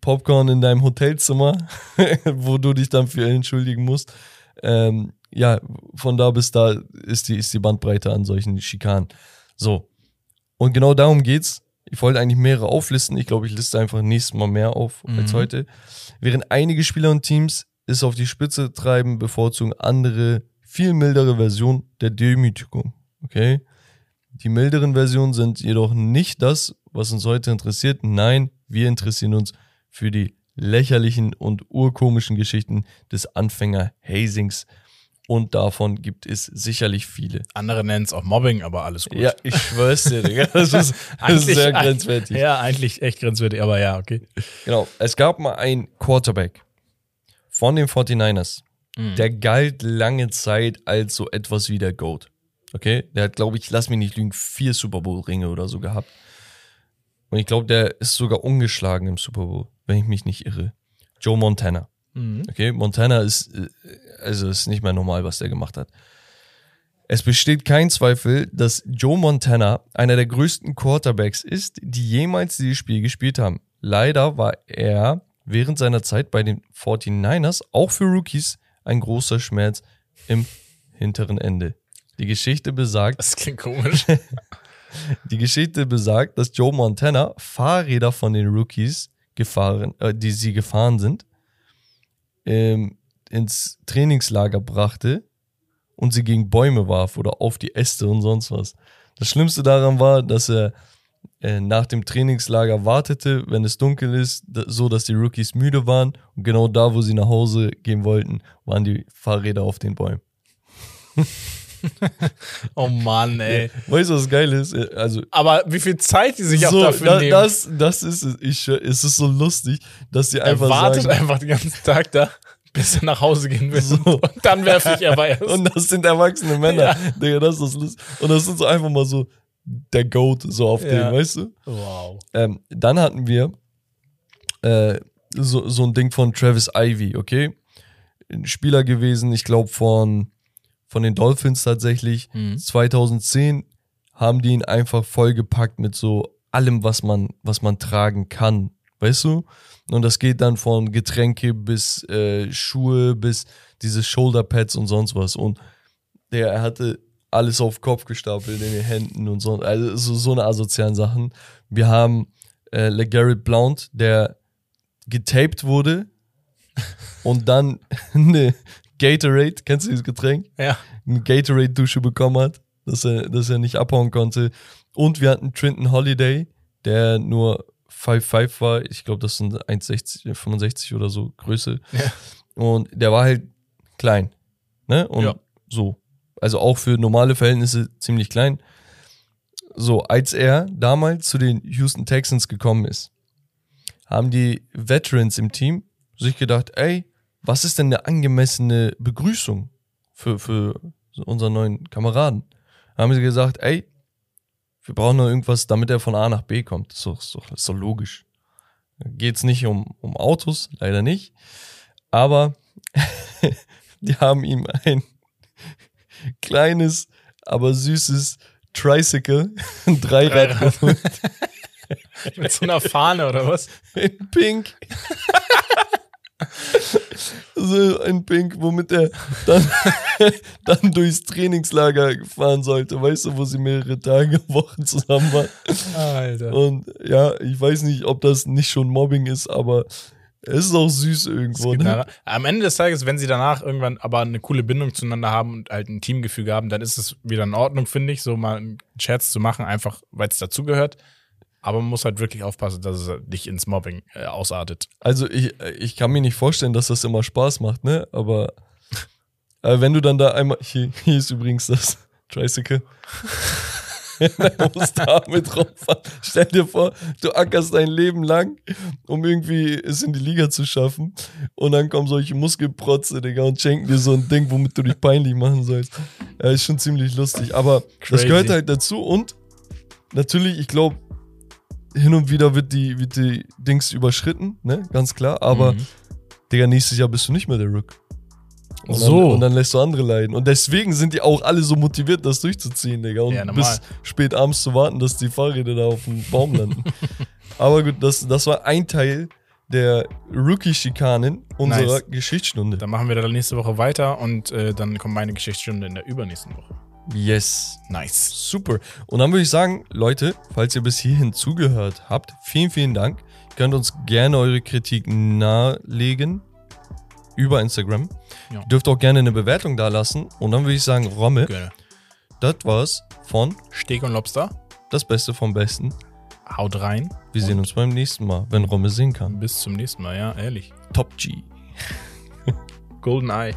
Popcorn in deinem Hotelzimmer, (laughs) wo du dich dann für entschuldigen musst. Ähm, ja, von da bis da ist die, ist die Bandbreite an solchen Schikanen. So. Und genau darum geht's. Ich wollte eigentlich mehrere auflisten. Ich glaube, ich liste einfach nächstes Mal mehr auf als Mhm. heute. Während einige Spieler und Teams es auf die Spitze treiben, bevorzugen andere viel mildere Versionen der Demütigung. Okay? Die milderen Versionen sind jedoch nicht das, was uns heute interessiert. Nein, wir interessieren uns für die lächerlichen und urkomischen Geschichten des Anfänger-Hazings. Und davon gibt es sicherlich viele. Andere nennen es auch Mobbing, aber alles gut. Ja, ich schwör's dir, Digga. Das ist, (laughs) das ist sehr grenzwertig. Ja, eigentlich echt grenzwertig, aber ja, okay. Genau. Es gab mal einen Quarterback von den 49ers. Mhm. Der galt lange Zeit als so etwas wie der GOAT. Okay? Der hat, glaube ich, lass mich nicht lügen, vier Super Bowl-Ringe oder so gehabt. Und ich glaube, der ist sogar ungeschlagen im Super Bowl, wenn ich mich nicht irre. Joe Montana. Mhm. Okay, Montana ist, äh, also ist nicht mehr normal, was der gemacht hat. Es besteht kein Zweifel, dass Joe Montana einer der größten Quarterbacks ist, die jemals dieses Spiel gespielt haben. Leider war er während seiner Zeit bei den 49ers auch für Rookies ein großer Schmerz im hinteren Ende. Die Geschichte besagt, Das klingt komisch. (laughs) die Geschichte besagt, dass Joe Montana Fahrräder von den Rookies gefahren, äh, die sie gefahren sind, ähm, ins Trainingslager brachte und sie gegen Bäume warf oder auf die Äste und sonst was. Das Schlimmste daran war, dass er äh, nach dem Trainingslager wartete, wenn es dunkel ist, so dass die Rookies müde waren und genau da, wo sie nach Hause gehen wollten, waren die Fahrräder auf den Bäumen. (laughs) (laughs) oh Mann, ey. Weißt du, was geil ist? Äh, Also Aber wie viel Zeit die sich auch so, dafür da, nehmen. das, das ist es. Ich, es ist so lustig, dass die er einfach wartet sagen, einfach den ganzen Tag da, bis er nach Hause gehen will. So. Und dann werfe ich aber erst. und das sind erwachsene Männer. Digga, das ist lustig. Und das sind so einfach mal so der Goat so auf Ja. dem, weißt du? wow. Ähm, dann hatten wir äh, so, so ein Ding von Travis Ivy, okay? Ein Spieler gewesen, ich glaube von, von den Dolphins tatsächlich. Mhm. 2010 haben die ihn einfach vollgepackt mit so allem, was man, was man tragen kann, weißt du? Und das geht dann von Getränke bis äh, Schuhe bis diese Shoulderpads und sonst was. Und der er hatte alles auf Kopf gestapelt in den Händen und so, also so, so eine asozialen Sachen. Wir haben äh, LeGarrette Blount, der getaped wurde (laughs) und dann eine (laughs) Gatorade, kennst du dieses Getränk? Ja. eine Gatorade-Dusche bekommen hat, dass er, dass er nicht abhauen konnte. Und wir hatten Trinton Holiday, der nur 5'5 war. Ich glaube, das sind 1,60, 65 oder so Größe. Ja. Und der war halt klein. Ne? Und Ja. so. Also auch für normale Verhältnisse ziemlich klein. So, als er damals zu den Houston Texans gekommen ist, haben die Veterans im Team sich gedacht, ey, was ist denn eine angemessene Begrüßung für, für unseren neuen Kameraden? Haben sie gesagt, ey, wir brauchen noch irgendwas, damit er von A nach B kommt. Das ist doch, ist doch, ist doch logisch. Geht's nicht um, um Autos, leider nicht. Aber (laughs) die haben ihm ein kleines, aber süßes Tricycle, (laughs) ein Dreirad Dreirad. geholt, (laughs) Mit so einer Fahne oder was? in Pink. So ein Pink, womit er dann, (laughs) dann durchs Trainingslager fahren sollte, weißt du, wo sie mehrere Tage, (laughs) Wochen zusammen waren. Alter. Und ja, ich weiß nicht, ob das nicht schon Mobbing ist, aber es ist auch süß irgendwo. Ne? Am Ende des Tages, wenn sie danach irgendwann aber eine coole Bindung zueinander haben und halt ein Teamgefüge haben, dann ist es wieder in Ordnung, finde ich, so mal einen Scherz zu machen, einfach weil es dazugehört. Aber man muss halt wirklich aufpassen, dass es halt nicht ins Mobbing äh, ausartet. Also ich, ich kann mir nicht vorstellen, dass das immer Spaß macht, ne? Aber äh, wenn du dann da einmal. (laughs) Hier, hier ist übrigens das Tricycle. da musst du damit rumfahren. Stell dir vor, du ackerst dein Leben lang, um irgendwie es in die Liga zu schaffen. Und dann kommen solche Muskelprotze, Digga, und schenken dir so ein Ding, womit du dich peinlich machen sollst. Ja, ist schon ziemlich lustig. Aber das Crazy. gehört halt dazu. Und natürlich, ich glaube, hin und wieder wird die, wird die Dings überschritten, ne? Ganz klar. Aber, Mhm. Digga, nächstes Jahr bist du nicht mehr der Rook. Und So. Dann, und dann lässt du andere leiden. Und deswegen sind die auch alle so motiviert, das durchzuziehen, Digga. Und Ja, bis spät abends zu warten, dass die Fahrräder da auf dem Baum landen. (laughs) Aber gut, das, das war ein Teil der Rookie-Schikanen unserer Nice. Geschichtsstunde. Dann machen wir dann nächste Woche weiter und äh, dann kommt meine Geschichtsstunde in der übernächsten Woche. Yes. Nice. Super. Und dann würde ich sagen, Leute, falls ihr bis hierhin zugehört habt, vielen, vielen Dank. Ihr könnt uns gerne eure Kritik nahelegen über Instagram. Ja. Ihr dürft auch gerne eine Bewertung da lassen. Und dann würde ich sagen, Romme, Gerne. das war's von Steak und Lobster. Das Beste vom Besten. Haut rein. Wir sehen uns beim nächsten Mal, wenn Romme singen kann. Bis zum nächsten Mal, ja, ehrlich. Top G. Golden Eye.